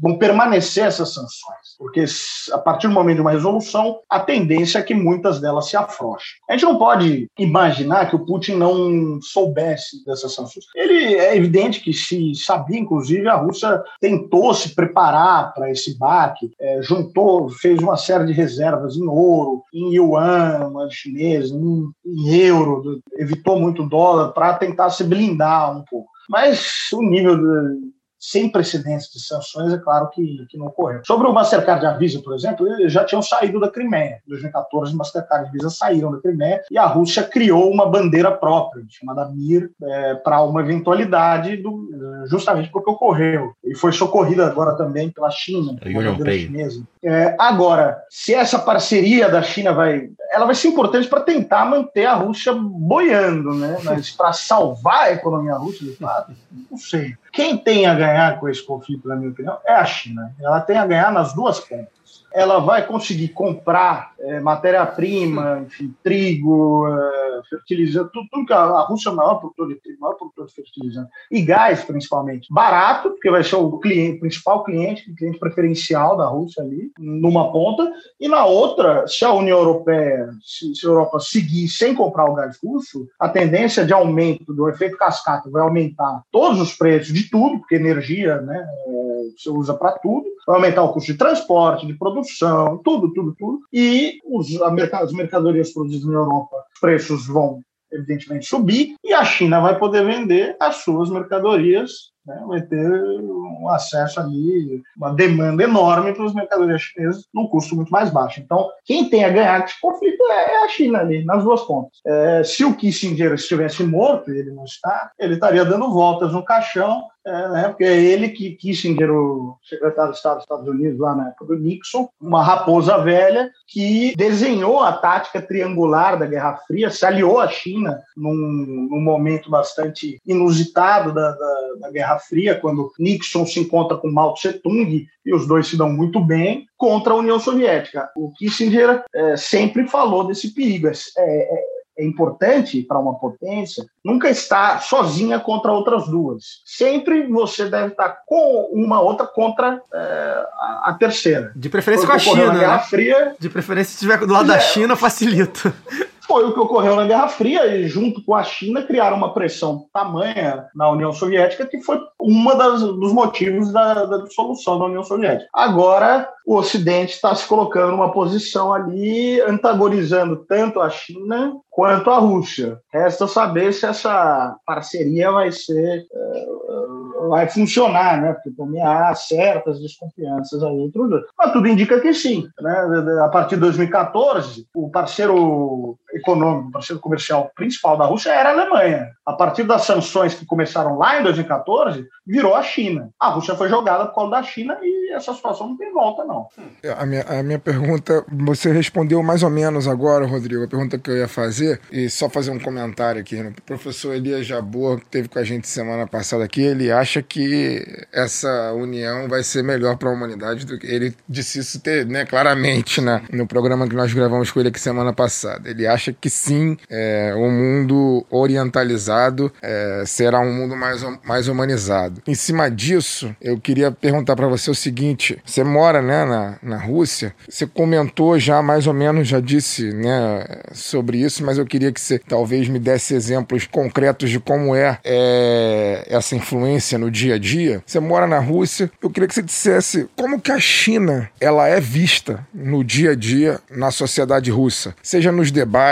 vão permanecer essas sanções, porque a partir do momento de uma resolução, a tendência é que muitas delas se afrouxem. A gente não pode imaginar que o Putin não soubesse dessas sanções. Ele é evidente que se sabia, inclusive, a Rússia tentou se preparar para esse baque, é, juntou, fez uma série de reservas em ouro, em yuan, chinês, em, em euro, evitou muito dólar para tentar se blindar um pouco. Mas o nível de sem precedentes de sanções, é claro que, que não ocorreu. Sobre o Mastercard e a Visa, por exemplo, eles já tinham saído da Crimeia. Em 2014, Mastercard e Visa saíram da Crimeia e a Rússia criou uma bandeira própria, chamada MIR, é, para uma eventualidade, do, justamente porque ocorreu. E foi socorrida agora também pela China, a Union Pay. chinesa. É, agora, se essa parceria da China vai. Ela vai ser importante para tentar manter a Rússia boiando, né? Mas para salvar a economia russa, de fato, não sei. Quem tem a ganhar com esse conflito, na minha opinião, é a China. Ela tem a ganhar nas duas pontas ela vai conseguir comprar é, matéria-prima, enfim, trigo, é, fertilizante, tudo, tudo, que a, a Rússia é o maior produtor de trigo, maior produtor de fertilizante, e gás, principalmente. Barato, porque vai ser o cliente, principal cliente, o cliente preferencial da Rússia ali, numa ponta, e na outra, se a União Europeia, se, se a Europa seguir sem comprar o gás russo, a tendência de aumento do efeito cascata vai aumentar todos os preços de tudo, porque energia, né, é, você usa para tudo, vai aumentar o custo de transporte, de produção, tudo, tudo, tudo. E os, as mercadorias produzidas na Europa, os preços vão evidentemente subir e a China vai poder vender as suas mercadorias né, vai ter um acesso ali, uma demanda enorme para as mercadorias chinesas num custo muito mais baixo. Então, quem tem a ganhar com esse conflito é, é a China ali, nas duas pontas. É, se o Kissinger estivesse morto, ele não está, ele estaria dando voltas no caixão é, né, porque é ele que Kissinger, o secretário de Estado dos Estados Unidos, lá na época do Nixon, uma raposa velha que desenhou a tática triangular da Guerra Fria, se aliou à China num, num momento bastante inusitado da, da, da Guerra Fria, quando Nixon se encontra com Mao Tse-tung e os dois se dão muito bem contra a União Soviética. O Kissinger é, sempre falou desse perigo. É, é, é importante para uma potência nunca estar sozinha contra outras duas. Sempre você deve estar com uma outra contra é, a, terceira. De preferência com a China. Né? Fria, De preferência se estiver do lado da China, facilita. Foi o que ocorreu na Guerra Fria e, junto com a China, criaram uma pressão tamanha na União Soviética que foi das, dos motivos da, da dissolução da União Soviética. Agora, o Ocidente está se colocando numa posição ali antagonizando tanto a China quanto a Rússia. Resta saber se essa parceria vai ser uh, vai funcionar, né? Porque também há certas desconfianças aí entre os dois. Mas tudo indica que sim. Né? A partir de 2014, o parceiro econômico, parceiro comercial principal da Rússia era a Alemanha. A partir das sanções que começaram lá em 2014, virou a China. A Rússia foi jogada por causa da China e essa situação não tem volta, não. A minha, a minha pergunta, você respondeu mais ou menos agora, Rodrigo, a pergunta que eu ia fazer, e só fazer um comentário aqui. Né? O professor Elias Jabor, que teve com a gente semana passada aqui, ele acha que essa união vai ser melhor para a humanidade do que ele disse isso ter, né, claramente né, no programa que nós gravamos com ele aqui semana passada. Ele acha que sim, é, o mundo orientalizado é, será um mundo mais, mais humanizado. Em cima disso, eu queria perguntar para você o seguinte: você mora né, na, na Rússia, você comentou já mais ou menos, já disse né, sobre isso, mas eu queria que você talvez me desse exemplos concretos de como é, é essa influência no dia a dia. Você mora na Rússia, eu queria que você dissesse como que a China ela é vista no dia a dia na sociedade russa, seja nos debates,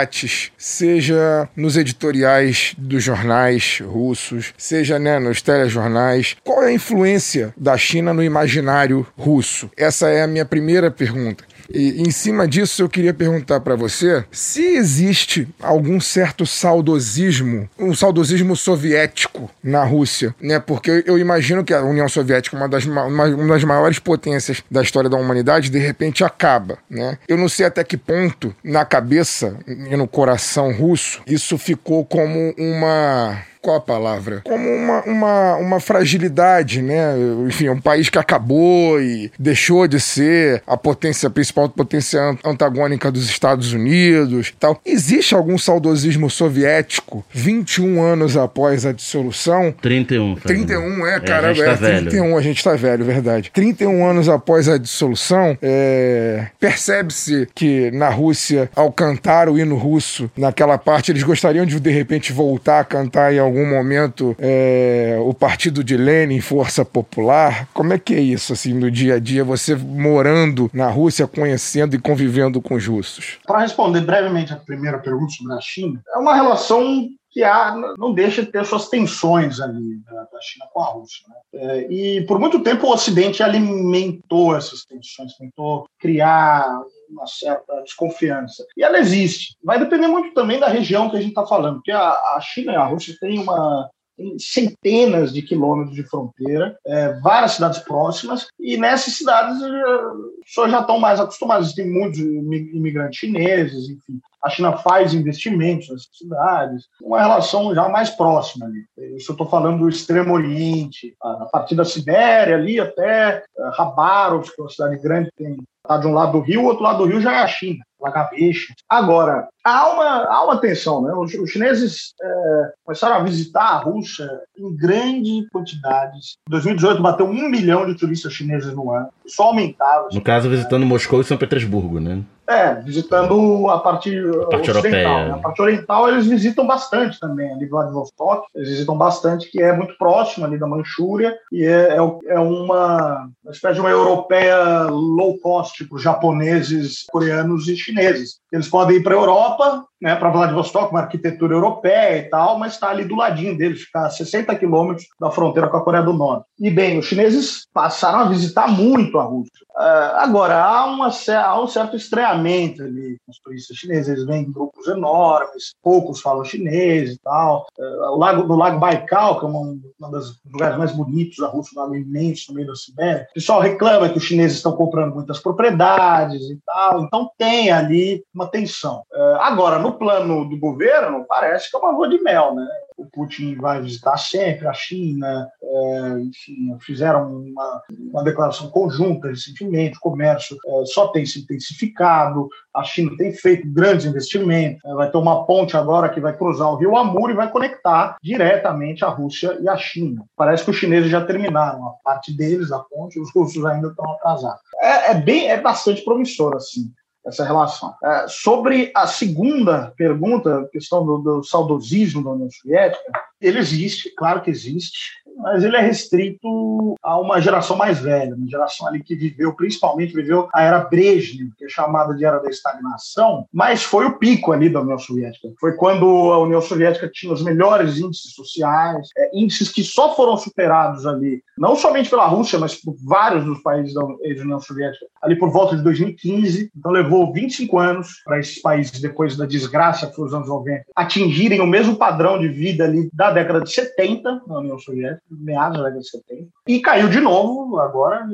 seja nos editoriais dos jornais russos, seja né, nos telejornais. Qual é a influência da China no imaginário russo? Essa é a minha primeira pergunta. E em cima disso, eu queria perguntar para você se existe algum certo saudosismo, um saudosismo soviético na Rússia, né? Porque eu imagino que a União Soviética, uma das, uma, uma das maiores potências da história da humanidade, de repente acaba, né? Eu não sei até que ponto, na cabeça e no coração russo, isso ficou como uma qual a palavra? Como uma, uma, uma fragilidade, né? Enfim, é um país que acabou e deixou de ser a potência a principal potência antagônica dos Estados Unidos tal. Existe algum saudosismo soviético 21 anos após a dissolução? 31. 31, é, cara, a gente tá é, velho. 31, a gente tá velho, verdade. 31 anos após a dissolução, é, percebe-se que na Rússia, ao cantar o hino russo, naquela parte, eles gostariam de de repente voltar a cantar em algum momento é, o partido de Lenin, Força Popular. Como é que é isso, assim, no dia a dia, você morando na Rússia, conhecendo e convivendo com os russos? Para responder brevemente a primeira pergunta sobre a China, é uma relação que há, não deixa de ter suas tensões ali da, da China com a Rússia. Né? É, e por muito tempo o Ocidente alimentou essas tensões, tentou criar uma certa desconfiança. E ela existe. Vai depender muito também da região que a gente está falando, porque a, a China e a Rússia têm uma centenas de quilômetros de fronteira, é, várias cidades próximas, e nessas cidades as pessoas já estão mais acostumadas, tem muitos imigrantes chineses, enfim. A China faz investimentos nessas cidades, uma relação já mais próxima ali. Isso eu estou falando do Extremo Oriente, a partir da Sibéria ali até Rabarovsk, que é uma cidade grande, tem Tá de um lado do rio, o outro lado do rio já é a China, Lagaveche. Agora, há uma, há uma tensão, né? Os, os chineses é, começaram a visitar a Rússia em grande quantidades. Em 2018 bateu um milhão de turistas chineses no ano. Só aumentava. No caso, visitando Moscou e São Petersburgo, né? É, visitando a parte, a parte ocidental. né? A parte oriental eles visitam bastante também, ali Vladivostok, eles visitam bastante, que é muito próximo ali da Manchúria, e é, é, é uma, uma espécie de uma europeia low cost, tipo japoneses, coreanos e chineses. Eles podem ir para a Europa, né, para Vladivostok, uma arquitetura europeia e tal, mas está ali do ladinho deles, fica a 60 quilômetros da fronteira com a Coreia do Norte. E bem, os chineses passaram a visitar muito a Rússia. Ah, agora, há, uma, há um certo estranhamento ali com os turistas chineses, eles vêm em grupos enormes, poucos falam chinês e tal. Ah, o lago, no Lago Baikal, que é uma, uma das lugares mais bonitos da Rússia, um lago imenso no meio da Sibéria, o pessoal reclama que os chineses estão comprando muitas propriedades e tal, então tem ali uma tensão. Ah, agora, no plano do governo, parece que é uma lua de mel, né? O Putin vai visitar sempre a China, é, enfim, fizeram uma, uma declaração conjunta recentemente, o comércio é, só tem se intensificado, a China tem feito grandes investimentos, é, vai ter uma ponte agora que vai cruzar o rio Amur e vai conectar diretamente a Rússia e a China. Parece que os chineses já terminaram a parte deles, a ponte, os russos ainda estão atrasados. É, é bem, é bastante promissor, assim. Essa relação. É, sobre a segunda pergunta, questão do, do saudosismo da União Soviética, ele existe, claro que existe, mas ele é restrito a uma geração mais velha, uma geração ali que viveu, principalmente viveu a era Brezhnev, que é chamada de era da estagnação, mas foi o pico ali da União Soviética. Foi quando a União Soviética tinha os melhores índices sociais, é, índices que só foram superados ali, não somente pela Rússia, mas por vários dos países da União Soviética, ali por volta de 2015. Então levou 25 anos para esses países, depois da desgraça que foi os anos 90, atingirem o mesmo padrão de vida ali da década de 70 na União Soviética meados da década de 70, e caiu de novo agora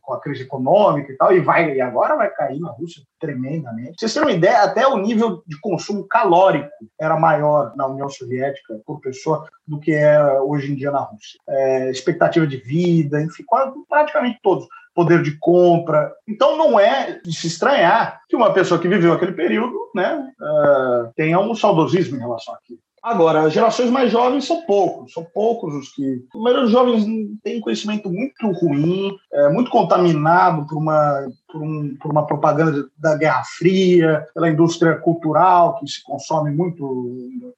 com a crise econômica e tal, e vai e agora vai cair na Rússia tremendamente. Vocês terem uma ideia, até o nível de consumo calórico era maior na União Soviética por pessoa do que é hoje em dia na Rússia. É, expectativa de vida, enfim, praticamente todos poder de compra. Então não é de se estranhar que uma pessoa que viveu aquele período né, uh, tenha um saudosismo em relação àquilo. Agora, as gerações mais jovens são poucos, são poucos os que. A maioria dos jovens tem conhecimento muito ruim, é, muito contaminado por uma por, um, por, uma propaganda da Guerra Fria, pela indústria cultural, que se consome muito,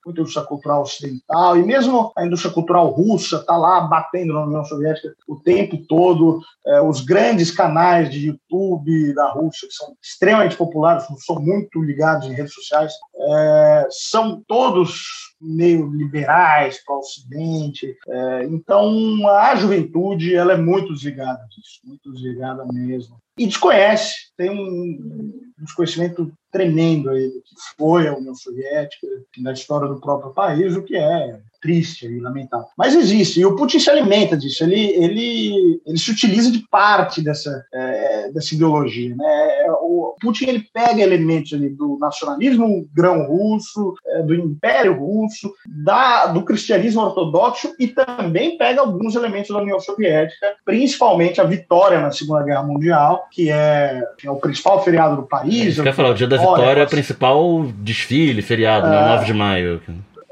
muito indústria cultural ocidental, e mesmo a indústria cultural russa está lá batendo na União Soviética o tempo todo. É, os grandes canais de YouTube da Rússia, que são extremamente populares, são muito ligados em redes sociais, é, são todos meio liberais para o Ocidente. É, então, a juventude ela é muito desligada disso, muito desligada mesmo e desconhece, tem um desconhecimento tremendo aí do que foi a União Soviética, da história do próprio país, o que é triste e lamentável. Mas existe, e o Putin se alimenta disso, ele, ele, ele se utiliza de parte dessa, é, dessa ideologia. Né? O Putin ele pega elementos ali do nacionalismo grão-russo, é, do império russo, da, do cristianismo ortodoxo e também pega alguns elementos da União Soviética, principalmente a vitória na Segunda Guerra Mundial, que é, que é o principal feriado do país. É, quer falar, o dia da vitória é o principal desfile, feriado, é, né? 9 de maio.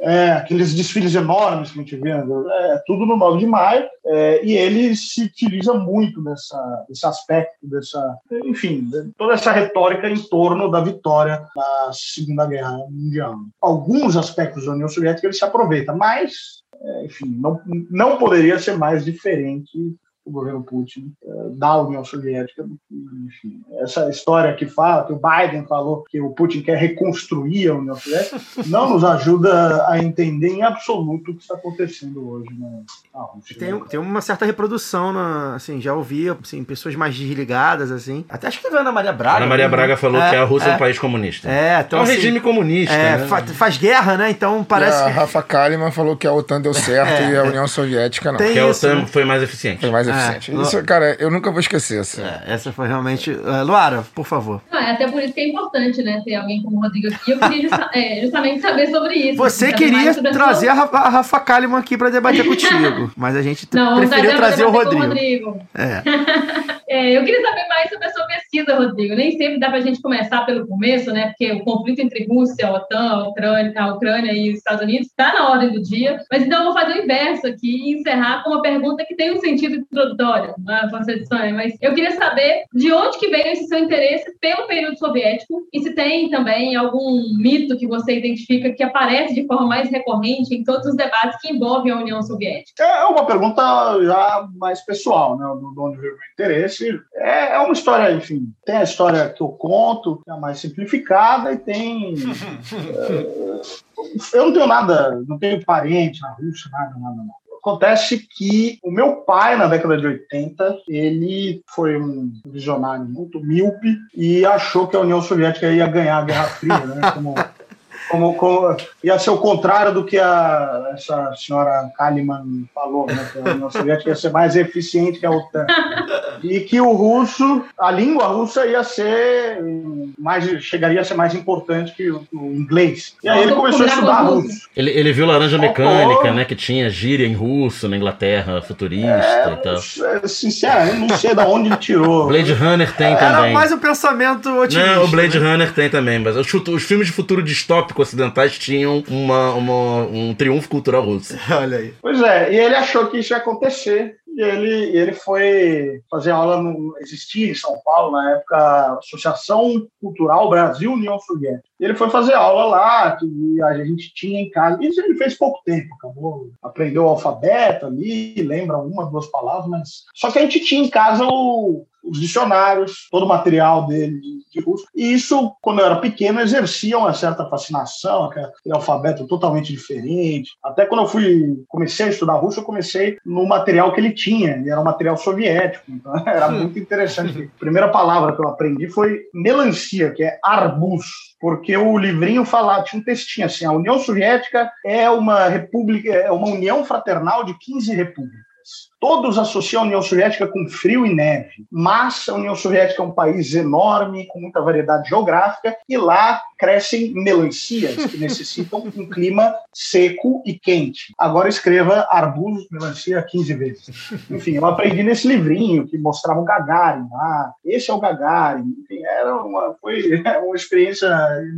É, aqueles desfiles enormes que a gente vê, é tudo no 9 de maio, é, e ele se utiliza muito dessa, desse aspecto, dessa, enfim, toda essa retórica em torno da vitória na Segunda Guerra Mundial. Alguns aspectos da União Soviética ele se aproveita, mas, é, enfim, não, não poderia ser mais diferente o governo Putin eh, da União Soviética. Enfim, essa história que fala, que o Biden falou que o Putin quer reconstruir a União Soviética, não nos ajuda a entender em absoluto o que está acontecendo hoje na Rússia. Tem, tem uma certa reprodução, na, assim, já ouvi assim, pessoas mais desligadas, assim. Até acho que teve a Ana Maria Braga. Ana Maria né? Braga falou é, que a Rússia é, é um país comunista. É, então, é um assim, regime comunista. É, né? fa faz guerra, né? Então parece. E a Rafa Kalimann falou que a OTAN deu certo <laughs> e a União Soviética não. Tem que a isso, OTAN né? foi mais eficiente. Foi mais É, eficiente. no- Isso, cara, eu nunca vou esquecer. Assim. É, essa foi realmente. Uh, Luara, por favor. Não, é até por isso que é importante, né, ter alguém como o Rodrigo aqui. Eu queria justa- é, justamente saber sobre isso. Você queria trazer a Rafa, a Rafa Kalimann aqui pra debater contigo, mas a gente Não, preferiu trazer o Rodrigo. Rodrigo. É. <laughs> É, eu queria saber mais sobre a sua pesquisa, Rodrigo. Nem sempre dá para a gente começar pelo começo, né? Porque o conflito entre Rússia, a OTAN, a Ucrânia, a Ucrânia e os Estados Unidos está na ordem do dia. Mas então eu vou fazer o inverso aqui e encerrar com uma pergunta que tem um sentido introdutório edição. Mas eu queria saber de onde que veio esse seu interesse pelo período soviético e se tem também algum mito que você identifica que aparece de forma mais recorrente em todos os debates que envolvem a União Soviética. É uma pergunta já mais pessoal, né? De onde veio o meu interesse. É, é uma história, enfim, tem a história que eu conto, que é a mais simplificada, e tem. <laughs> é, eu não tenho nada, não tenho parente na Rússia, nada, nada, nada. Acontece que o meu pai, na década de 80, ele foi um visionário muito míope e achou que a União Soviética ia ganhar a Guerra Fria, né? <laughs> Como, como, como- ia ser o contrário do que a, essa senhora Kalimann falou, né? Que a União Soviética ia ser mais eficiente que a OTAN. <laughs> E que o russo, a língua russa ia ser mais, chegaria a ser mais importante que o, o inglês. E aí ele começou a estudar russo. Ele, ele viu Laranja Mecânica, né? Que tinha gíria em russo na Inglaterra, futurista É, e tal. é, Sinceramente, não sei de onde ele tirou. Blade Runner tem Era também. mais um pensamento otimista. Não, o Blade né? Runner tem também, mas os, os filmes de futuro distópico ocidentais tinham uma, uma- um triunfo cultural russo. <laughs> Olha aí. Pois é, e ele achou que isso ia acontecer e ele, ele foi fazer aula, no, existia em São Paulo, na época, Associação Cultural Brasil-União Soviética. Ele foi fazer aula lá, que a gente tinha em casa. Isso ele fez pouco tempo, acabou, aprendeu o alfabeto ali, lembra uma, duas palavras, mas. Só que a gente tinha em casa o, os dicionários, todo o material dele de, russo. E isso, quando eu era pequeno, exercia uma certa fascinação, aquele alfabeto totalmente diferente. Até quando eu fui comecei a estudar russo, eu comecei no material que ele tinha, e era um material soviético. Então <laughs> era muito interessante. A primeira palavra que eu aprendi foi melancia, que é arbus porque o livrinho falava, tinha um textinho assim, a União Soviética é uma república, é uma união fraternal de 15 repúblicas. Todos associam a União Soviética com frio e neve, mas a União Soviética é um país enorme, com muita variedade geográfica, e lá crescem melancias que necessitam <laughs> um clima seco e quente. Agora escreva arbusto, melancia 15 vezes. Enfim, eu aprendi nesse livrinho que mostrava o Gagarin. Ah, esse é o Gagarin. Enfim, era uma, foi <laughs> uma experiência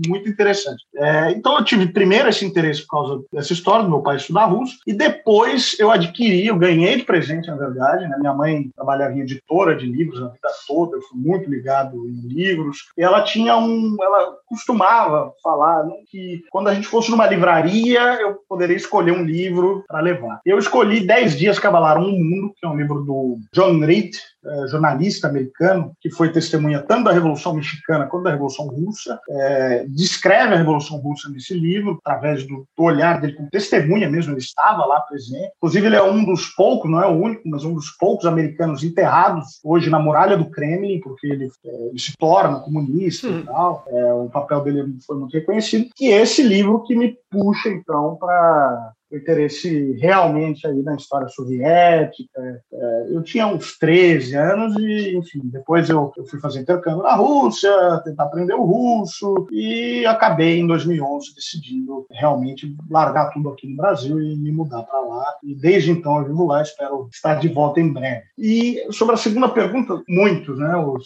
muito interessante. É, então eu tive primeiro esse interesse por causa dessa história, do meu pai estudar russo, e depois eu adquiri, eu ganhei de presente, na verdade. Né? Minha mãe trabalhava em editora de livros a vida toda, eu fui muito ligado em livros, e ela tinha um. Ela costumava falar né, que quando a gente fosse numa livraria, eu poderia escolher um livro para levar. Eu escolhi 10 Dias que Abalaram o Mundo, que é um livro do John Reed, é, jornalista americano, que foi testemunha tanto da Revolução Mexicana quanto da Revolução Russa, é, descreve a Revolução Russa nesse livro, através do, do, olhar dele como testemunha mesmo, ele estava lá presente. Inclusive, ele é um dos poucos, não é o único, mas um dos poucos americanos enterrados hoje na muralha do Kremlin, porque ele, é, ele se torna comunista hum. e tal. É, o papel dele foi muito reconhecido. E esse livro que me puxa, então, para interesse realmente aí na história soviética. É, eu tinha uns 13 anos e, enfim, depois eu, eu, fui fazer intercâmbio na Rússia, tentar aprender o russo e acabei em 2011 decidindo realmente largar tudo aqui no Brasil e me mudar para lá. E desde então eu vivo lá, espero estar de volta em breve. E sobre a segunda pergunta, muitos, né, os,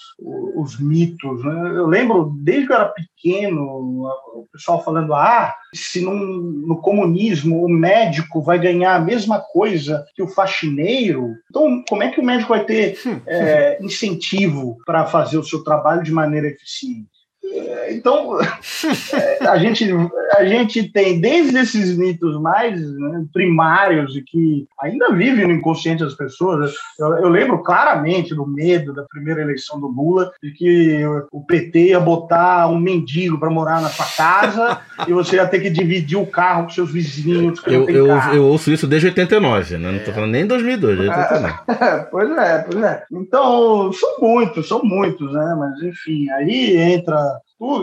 os mitos. Né? Eu lembro desde que eu era pequeno, o pessoal falando, ah, se no comunismo o médico vai ganhar a mesma coisa que o faxineiro, então como é que o médico vai ter é, incentivo para fazer o seu trabalho de maneira eficiente? É, então, é, a gente, a gente tem desde esses mitos mais né, primários e que ainda vivem no inconsciente das pessoas. Eu, eu, lembro claramente do medo da primeira eleição do Lula, de que o PT ia botar um mendigo para morar na sua casa e você ia ter que dividir o carro com seus vizinhos. Eu, eu, eu, ouço isso desde 89, né? não estou falando nem 2002, 89. É, <laughs> pois é, pois é. Então, são muitos, são muitos, né? Mas, enfim, aí entra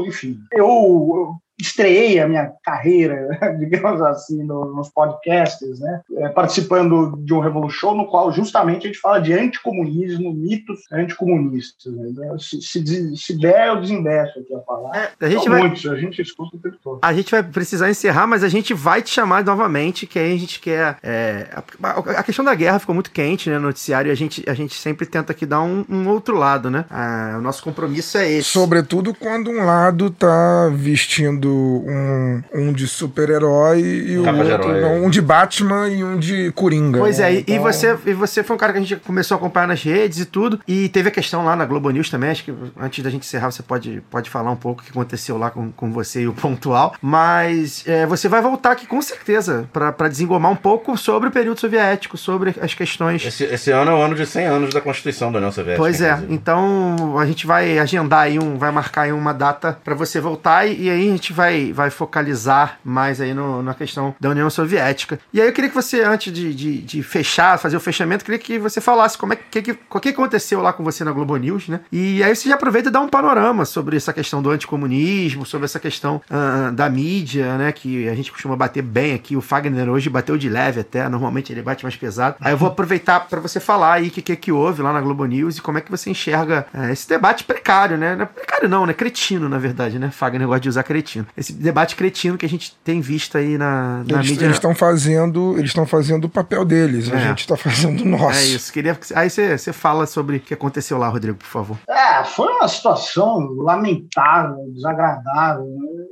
enfim, eu, eu estreiei a minha carreira, <laughs> digamos assim, no, nos podcasts, né? É, participando de um Revolution no qual justamente a gente fala de anticomunismo, mitos anticomunistas. Né? Então, se, se, se der, eu desembeço aqui a falar. É, a gente vai, muitos, a gente escuta o tempo todo. A gente vai precisar encerrar, mas a gente vai te chamar novamente, que aí a gente quer... É, a, a, questão da guerra ficou muito quente né, no noticiário e a gente, a gente sempre tenta aqui dar um, um outro lado, né? Ah, o nosso compromisso é esse. Sobretudo quando um lado tá vestindo um, um de super-herói e o outro, não, um de Batman e um de Coringa. Pois é, então... e, você, e você foi um cara que a gente começou a acompanhar nas redes e tudo, e teve a questão lá na Globo News também, acho que antes da gente encerrar você pode, pode falar um pouco o que aconteceu lá com, com você e o Pontual, mas é, você vai voltar aqui com certeza para desengomar um pouco sobre o período soviético, sobre as questões... Esse, esse ano é o ano de 100 anos da Constituição da União Soviética. Pois é, inclusive. então a gente vai agendar aí um, vai marcar aí uma data para você voltar e, e aí a gente vai, vai focalizar mais aí no, na questão da União Soviética. E aí eu queria que você, antes de, de, de fechar, fazer o fechamento, queria que você falasse como é que, que, o que aconteceu lá com você na Globo News, né? E aí você já aproveita e dá um panorama sobre essa questão do anticomunismo, sobre essa questão uh, da mídia, né? Que a gente costuma bater bem aqui. O Fagner hoje bateu de leve até, normalmente ele bate mais pesado. Aí eu vou aproveitar para você falar aí o que, que, que houve lá na Globo News e como é que você enxerga uh, esse debate precário, né? É precário não, né? Cretino, na verdade, né? Fagner gosta de usar cretino. Esse debate cretino que a gente tem visto aí na, na eles, mídia. Eles estão fazendo, eles estão fazendo o papel deles, é. a gente está fazendo o nosso. É isso. Queria, aí você, você fala sobre o que aconteceu lá, Rodrigo, por favor. É, foi uma situação lamentável, desagradável.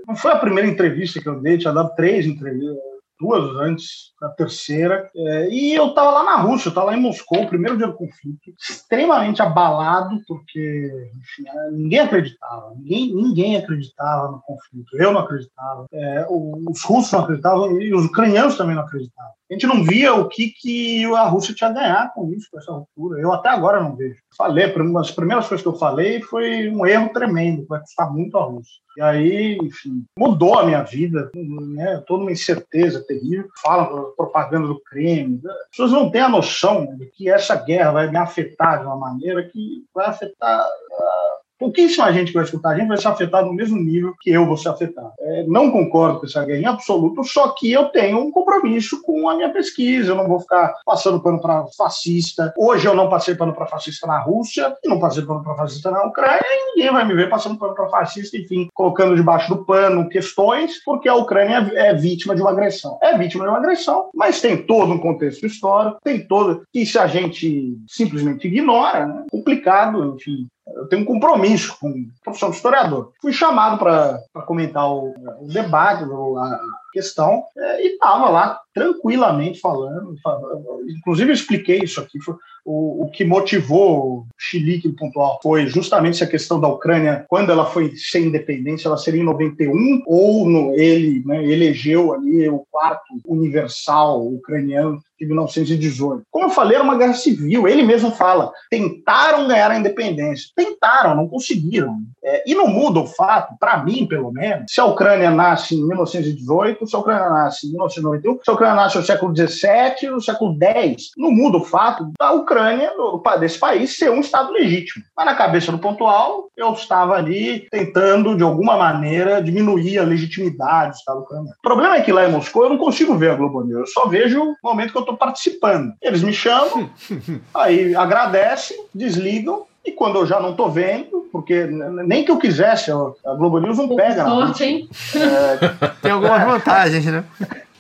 Não foi a primeira entrevista que eu dei, tinha dado três entrevistas duas antes da terceira. É, e eu estava lá na Rússia, estava lá em Moscou, primeiro dia do conflito, extremamente abalado, porque enfim, é, ninguém acreditava, ninguém, ninguém acreditava no conflito. Eu não acreditava, é, os russos não acreditavam e os ucranianos também não acreditavam. A gente não via o que, que a Rússia tinha a ganhar com isso, com essa ruptura. Eu até agora não vejo. Falei, das primeiras coisas que eu falei foi um erro tremendo, vai custar muito a Rússia. E aí, enfim, mudou a minha vida, né? Toda uma incerteza terrível. Fala propaganda do crime. As pessoas não têm a noção de que essa guerra vai me afetar de uma maneira que vai afetar pouquíssima gente que vai escutar a gente vai ser afetado no mesmo nível que eu vou ser afetado. É, não concordo com essa guerra em absoluto, só que eu tenho um compromisso com a minha pesquisa, eu não vou ficar passando pano para fascista. Hoje eu não passei pano para fascista na Rússia, não passei pano para fascista na Ucrânia, e ninguém vai me ver passando pano para fascista, enfim, colocando debaixo do pano questões, porque a Ucrânia é vítima de uma agressão. É vítima de uma agressão, mas tem todo um contexto histórico, tem todo, que se a gente simplesmente ignora, né, complicado, enfim, eu tenho um compromisso com a profissão de historiador. Fui chamado para comentar o, o debate, a questão, é, e estava lá tranquilamente falando, falando. Inclusive, eu expliquei isso aqui. Foi, o, o que motivou o Chilique pontual foi justamente essa questão da Ucrânia, quando ela foi ser independente, ela seria em 91, ou no, ele né, elegeu ali o quarto universal ucraniano de 1918. Como eu falei, era uma guerra civil. Ele mesmo fala: tentaram ganhar a independência. Tentaram, não conseguiram. É, e não muda o fato, para mim, pelo menos, se a Ucrânia nasce em 1918, se a Ucrânia nasce em 1991, se a Ucrânia nasce no século XVII, no século X, não muda o fato da Ucrânia, desse país, ser um Estado legítimo. Mas na cabeça do pontual, eu estava ali tentando, de alguma maneira, diminuir a legitimidade do Estado ucraniano. O problema é que lá em Moscou eu não consigo ver a Globo News, eu só vejo o momento que eu estou participando. Eles me chamam, <laughs> aí agradecem, desligam, e quando eu já não estou vendo, porque nem que eu quisesse, a Globo News não pega. Sorte, hein? É... Tem algumas vantagens, né?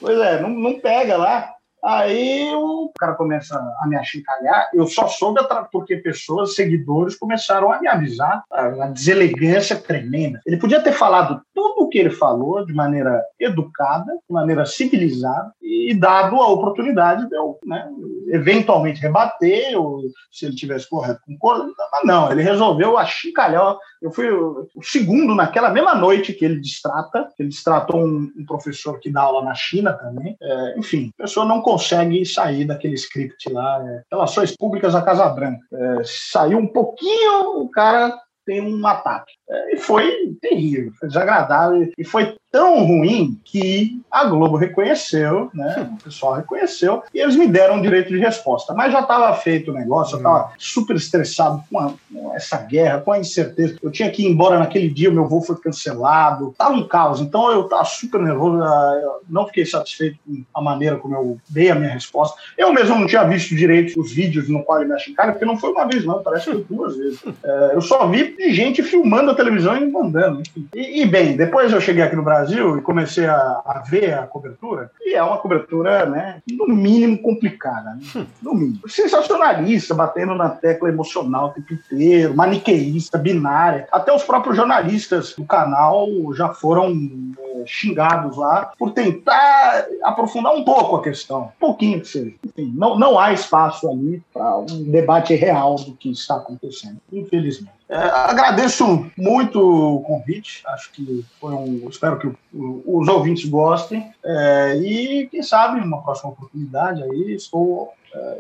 Pois é, não, não pega lá. Aí o cara começa a me achincalhar. Eu só soube porque pessoas, seguidores, começaram a me avisar. A deselegância tremenda. Ele podia ter falado tudo o que ele falou de maneira educada, de maneira civilizada, e dado a oportunidade de eu, né, eventualmente rebater, ou se ele tivesse correto, concordo. Mas não, ele resolveu achincalhar. Eu fui o, segundo naquela mesma noite que ele distrata, ele distratou um, um professor que dá aula na China também. É, enfim, a pessoa não consegue sair daquele script lá, é, Relações Públicas da Casa Branca. É, saiu um pouquinho, o cara tem um ataque. É, e foi terrível, foi desagradável. E foi tão ruim que a Globo reconheceu, né? O pessoal reconheceu e eles me deram o direito de resposta. Mas já estava feito o negócio, eu estava super estressado com, a, com, essa guerra, com a incerteza. Eu tinha que ir embora naquele dia, o meu voo foi cancelado, estava um caos. Então eu estava super nervoso, eu não fiquei satisfeito com a maneira como eu dei a minha resposta. Eu mesmo não tinha visto direito os vídeos no qual ele me achincalha, porque não foi uma vez, não, parece que foi duas vezes. <laughs> É, eu só vi de gente filmando a televisão e mandando. E, e bem, depois eu cheguei aqui no Brasil e comecei a, a, ver a cobertura, e é uma cobertura, né, no mínimo complicada, né? Hum. no mínimo. Sensacionalista, batendo na tecla emocional o tempo inteiro, maniqueísta, binária. Até os próprios jornalistas do canal já foram é, xingados lá por tentar aprofundar um pouco a questão, um pouquinho que seja. Enfim, não, não há espaço ali para um debate real do que está acontecendo, infelizmente. É, agradeço muito o convite, acho que foi um. Espero que os ouvintes gostem. É, e quem sabe, uma próxima oportunidade aí, estou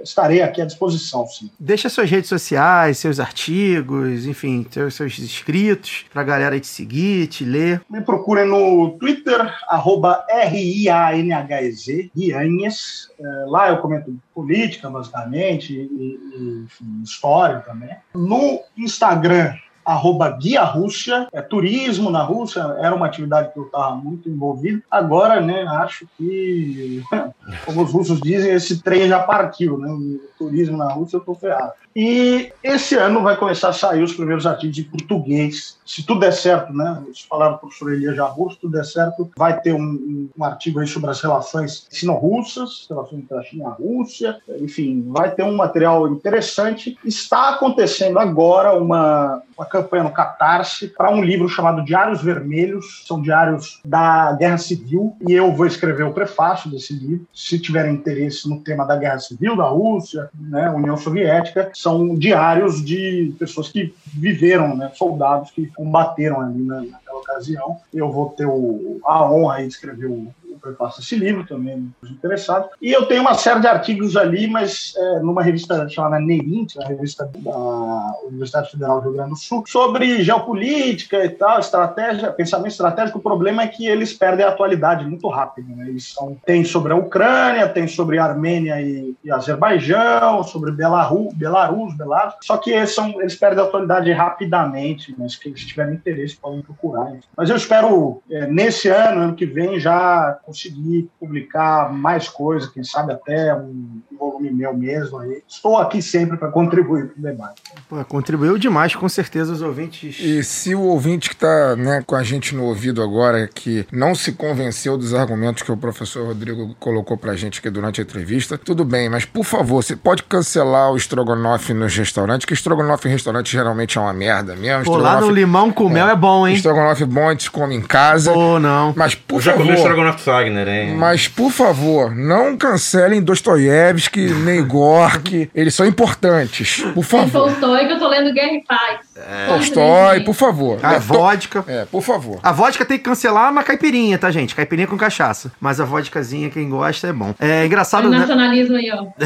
estarei aqui à disposição, sim. Deixa suas redes sociais, seus artigos, enfim, seus, seus escritos, para a galera te seguir, te ler. Me procurem no Twitter, arroba R-I-A-N-H-E-Z, Rianhes. É, lá eu comento política, basicamente, e, e enfim, história também. No Instagram, arroba Guia Rússia, é turismo na Rússia, era uma atividade que eu estava muito envolvido. Agora, né, acho que, <laughs> como os russos dizem, esse trem já partiu, né? Turismo na Rússia eu estou ferrado. E esse ano vai começar a sair os primeiros artigos em português. Se tudo der certo, né? Eles falaram para o professor Elias Jarro, se tudo der certo, vai ter um, um artigo aí sobre as relações sino-russas, relações entre a China e a Rússia. Enfim, vai ter um material interessante. Está acontecendo agora uma uma campanha no Catarse para um livro chamado Diários Vermelhos, são diários da Guerra Civil, e eu vou escrever o prefácio desse livro. Se tiverem interesse no tema da Guerra Civil, da Rússia, né, União Soviética, são diários de pessoas que viveram, né, soldados que combateram ali na, naquela ocasião. Eu vou ter o, a honra de escrever o, prefácio desse livro também, os interessados. E eu tenho uma série de artigos ali, mas é, numa revista chamada NERINT, a revista da Universidade Federal do Rio Grande do Sul, sobre geopolítica e tal, estratégia, pensamento estratégico. O problema é que eles perdem a atualidade muito rápido. Né? Eles são, tem sobre a Ucrânia, tem sobre a Armênia e, e Azerbaijão, sobre Belarus, Belarus, Belarus. Só que eles, são, eles perdem a atualidade rapidamente, mas que se tiverem interesse podem procurar. Mas eu espero, é, nesse ano, ano que vem, já conseguir publicar mais coisas, quem sabe até um volume meu mesmo aí. Estou aqui sempre para contribuir para o debate. Pô, contribuiu demais, com certeza, os ouvintes. E se o ouvinte que está né, com a gente no ouvido agora, que não se convenceu dos argumentos que o professor Rodrigo colocou pra gente aqui durante a entrevista, tudo bem, mas por favor, você pode cancelar o estrogonofe nos restaurantes, que estrogonofe em restaurante geralmente é uma merda mesmo. Pô, lá no limão com mel é bom, hein? Estrogonofe bom a gente come em casa. Pô, não. Mas por Eu já comi favor, estrogonofe Fagner, hein? mas por favor, não cancelem Dostoiévski, nem Gorky, eles são importantes. Por favor. Tolstói que eu tô lendo Guerra e Paz. Tolstói, por favor. A É, to- vodka. É, por favor. A vodka tem que cancelar na caipirinha, tá, gente? Caipirinha com cachaça. Mas a vodkazinha, quem gosta, é bom. É engraçado, O né? nacionalismo aí, ó. <laughs>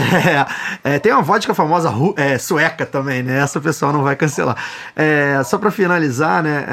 É, é, tem uma vodka famosa ru- é, sueca também, né? Essa o pessoal não vai cancelar. É, só pra finalizar, né?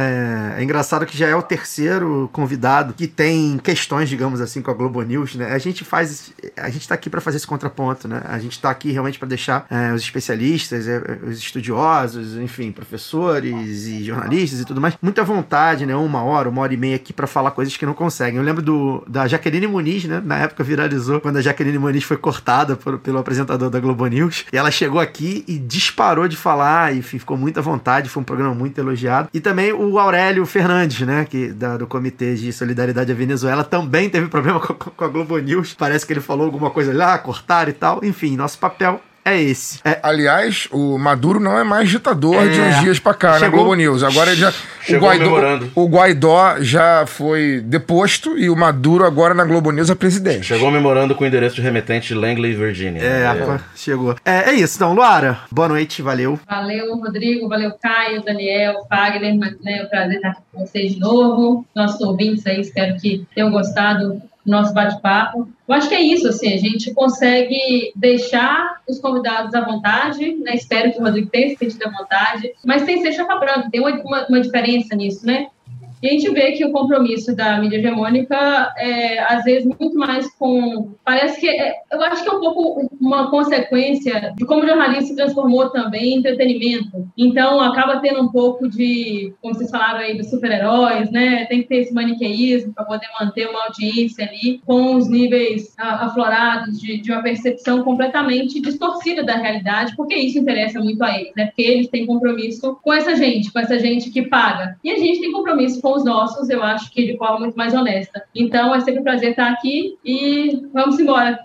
É, é engraçado que já é o terceiro convidado que tem questões, digamos assim, com a Globo News, né? A gente faz. A gente tá aqui pra fazer esse contraponto, né? A gente tá aqui realmente pra deixar é, os especialistas, é, os estudiosos, enfim, professores e jornalistas e tudo mais, muita vontade, né? Uma hora, uma hora e meia aqui pra falar coisas que não conseguem. Eu lembro do, da Jaqueline Muniz, né? Na época viralizou quando a Jaqueline Muniz foi cortada por- pelo apresentador da Globo News. E ela chegou aqui e disparou de falar, e enfim, ficou muito à vontade. Foi um programa muito elogiado. E também o Aurélio Fernandes, né? Que, da- do Comitê de Solidariedade à Venezuela, também teve problema <laughs> com, com a Globo News. Parece que ele falou alguma coisa lá, cortaram e tal. Enfim, nosso papel é esse. É, Aliás, o Maduro não é mais ditador É. de uns dias pra cá na Chegou- Globo News. Agora ele já. O Chegou Guaidó, memorando. o Guaidó já foi deposto e o Maduro agora na Globo News é presidente. Chegou memorando com o endereço de remetente de Langley, Virginia. é, É. chegou. É, é isso, então, Luara. Boa noite, valeu. Valeu, Rodrigo, valeu, Caio, Daniel, Fagner, mas, né, é um prazer estar aqui com vocês de novo. Nossos ouvintes aí, espero que tenham gostado do nosso bate-papo. Eu acho que é isso, assim, a gente consegue deixar os convidados à vontade, né? Espero que o Rodrigo tenha se sentido à vontade, mas sem ser chapa branca, tem uma, uma, uma diferença nisso, né? E a gente vê que o compromisso da mídia hegemônica é, às vezes, muito mais com. Parece que. É, eu acho que é um pouco uma consequência de como o jornalismo se transformou também em entretenimento. Então, acaba tendo um pouco de. Como vocês falaram aí, dos super-heróis, né? Tem que ter esse maniqueísmo para poder manter uma audiência ali com os níveis aflorados de, de uma percepção completamente distorcida da realidade, porque isso interessa muito a eles, né? Porque eles têm compromisso com essa gente, com essa gente que paga. E a gente tem compromisso com os nossos, eu acho que de forma muito mais honesta. Então, é sempre um prazer estar aqui e vamos embora.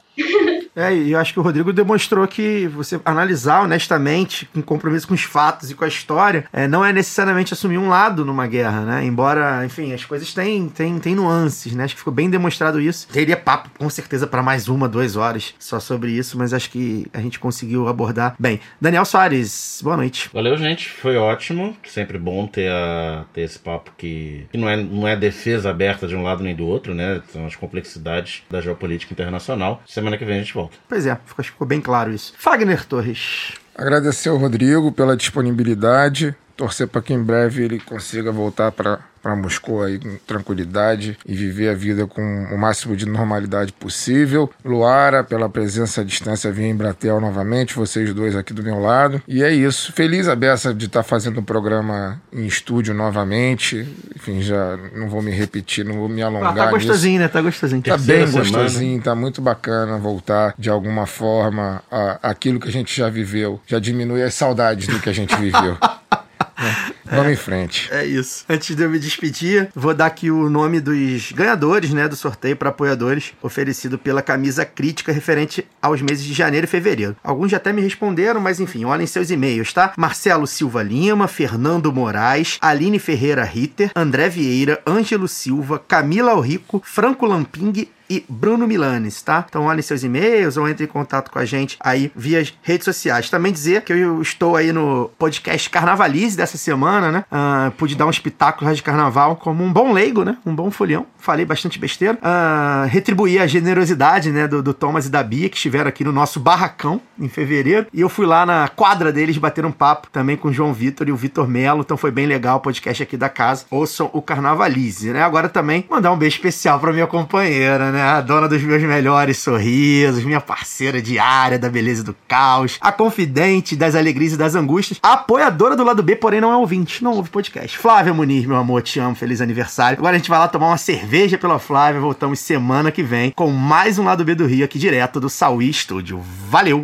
É, e eu acho que o Rodrigo demonstrou que você analisar honestamente, com compromisso com os fatos e com a história, é, não é necessariamente assumir um lado numa guerra, né? Embora, enfim, as coisas têm, têm, têm nuances, né? Acho que ficou bem demonstrado isso. Teria papo, com certeza, para mais uma, duas horas só sobre isso, mas acho que a gente conseguiu abordar bem. Daniel Soares, boa noite. Valeu, gente. Foi ótimo. Sempre bom ter, a, ter esse papo que, que não, é, não é defesa aberta de um lado nem do outro, né? São as complexidades da geopolítica internacional. Semana que vem a gente volta. Pois é, ficou, acho que ficou bem claro isso. Fagner Torres. Agradecer ao Rodrigo pela disponibilidade. Torcer para que em breve ele consiga voltar para para Moscou aí com tranquilidade e viver a vida com o máximo de normalidade possível. Luara, pela presença à distância via Embratel novamente, vocês dois aqui do meu lado. E é isso. Feliz a beça de estar fazendo um programa em estúdio novamente. Enfim, já não vou me repetir, não vou me alongar Ah, tá nisso. gostosinho, né? Tá gostosinho. Tá Terceira bem semana. gostosinho, tá muito bacana voltar de alguma forma a, aquilo que a gente já viveu. Já diminui as saudades do que a gente viveu. <laughs> Vamos em frente. É isso. Antes de eu me despedir, vou dar aqui o nome dos ganhadores, né, do sorteio para apoiadores, oferecido pela camisa crítica referente aos meses de janeiro e fevereiro. Alguns já até me responderam, mas enfim, olhem seus e-mails, tá? Marcelo Silva Lima, Fernando Moraes, Aline Ferreira Ritter, André Vieira, Ângelo Silva, Camila Alrico, Franco Lamping e Bruno Milanes, tá? Então olhem seus e-mails ou entre em contato com a gente aí via redes sociais. Também dizer que eu estou aí no podcast Carnavalize dessa semana, né? Ah, pude dar um espetáculo de carnaval como um bom leigo, né? Um bom folião. Falei bastante besteira. Ah, retribuir a generosidade, né? Do, do Thomas e da Bia, que estiveram aqui no nosso barracão em fevereiro. E eu fui lá na quadra deles bater um papo também com o João Vitor e o Vitor Melo. Então foi bem legal o podcast aqui da casa. Ouçam o Carnavalize, né? Agora também mandar um beijo especial pra minha companheira, né? A dona dos meus melhores sorrisos, minha parceira diária da beleza e do caos, a confidente das alegrias e das angústias, a apoiadora do lado B, porém não é ouvinte, não ouve podcast. Flávia Muniz, meu amor, te amo, feliz aniversário. Agora a gente vai lá tomar uma cerveja pela Flávia, voltamos semana que vem com mais um lado B do Rio aqui direto do Saui Studio. Valeu!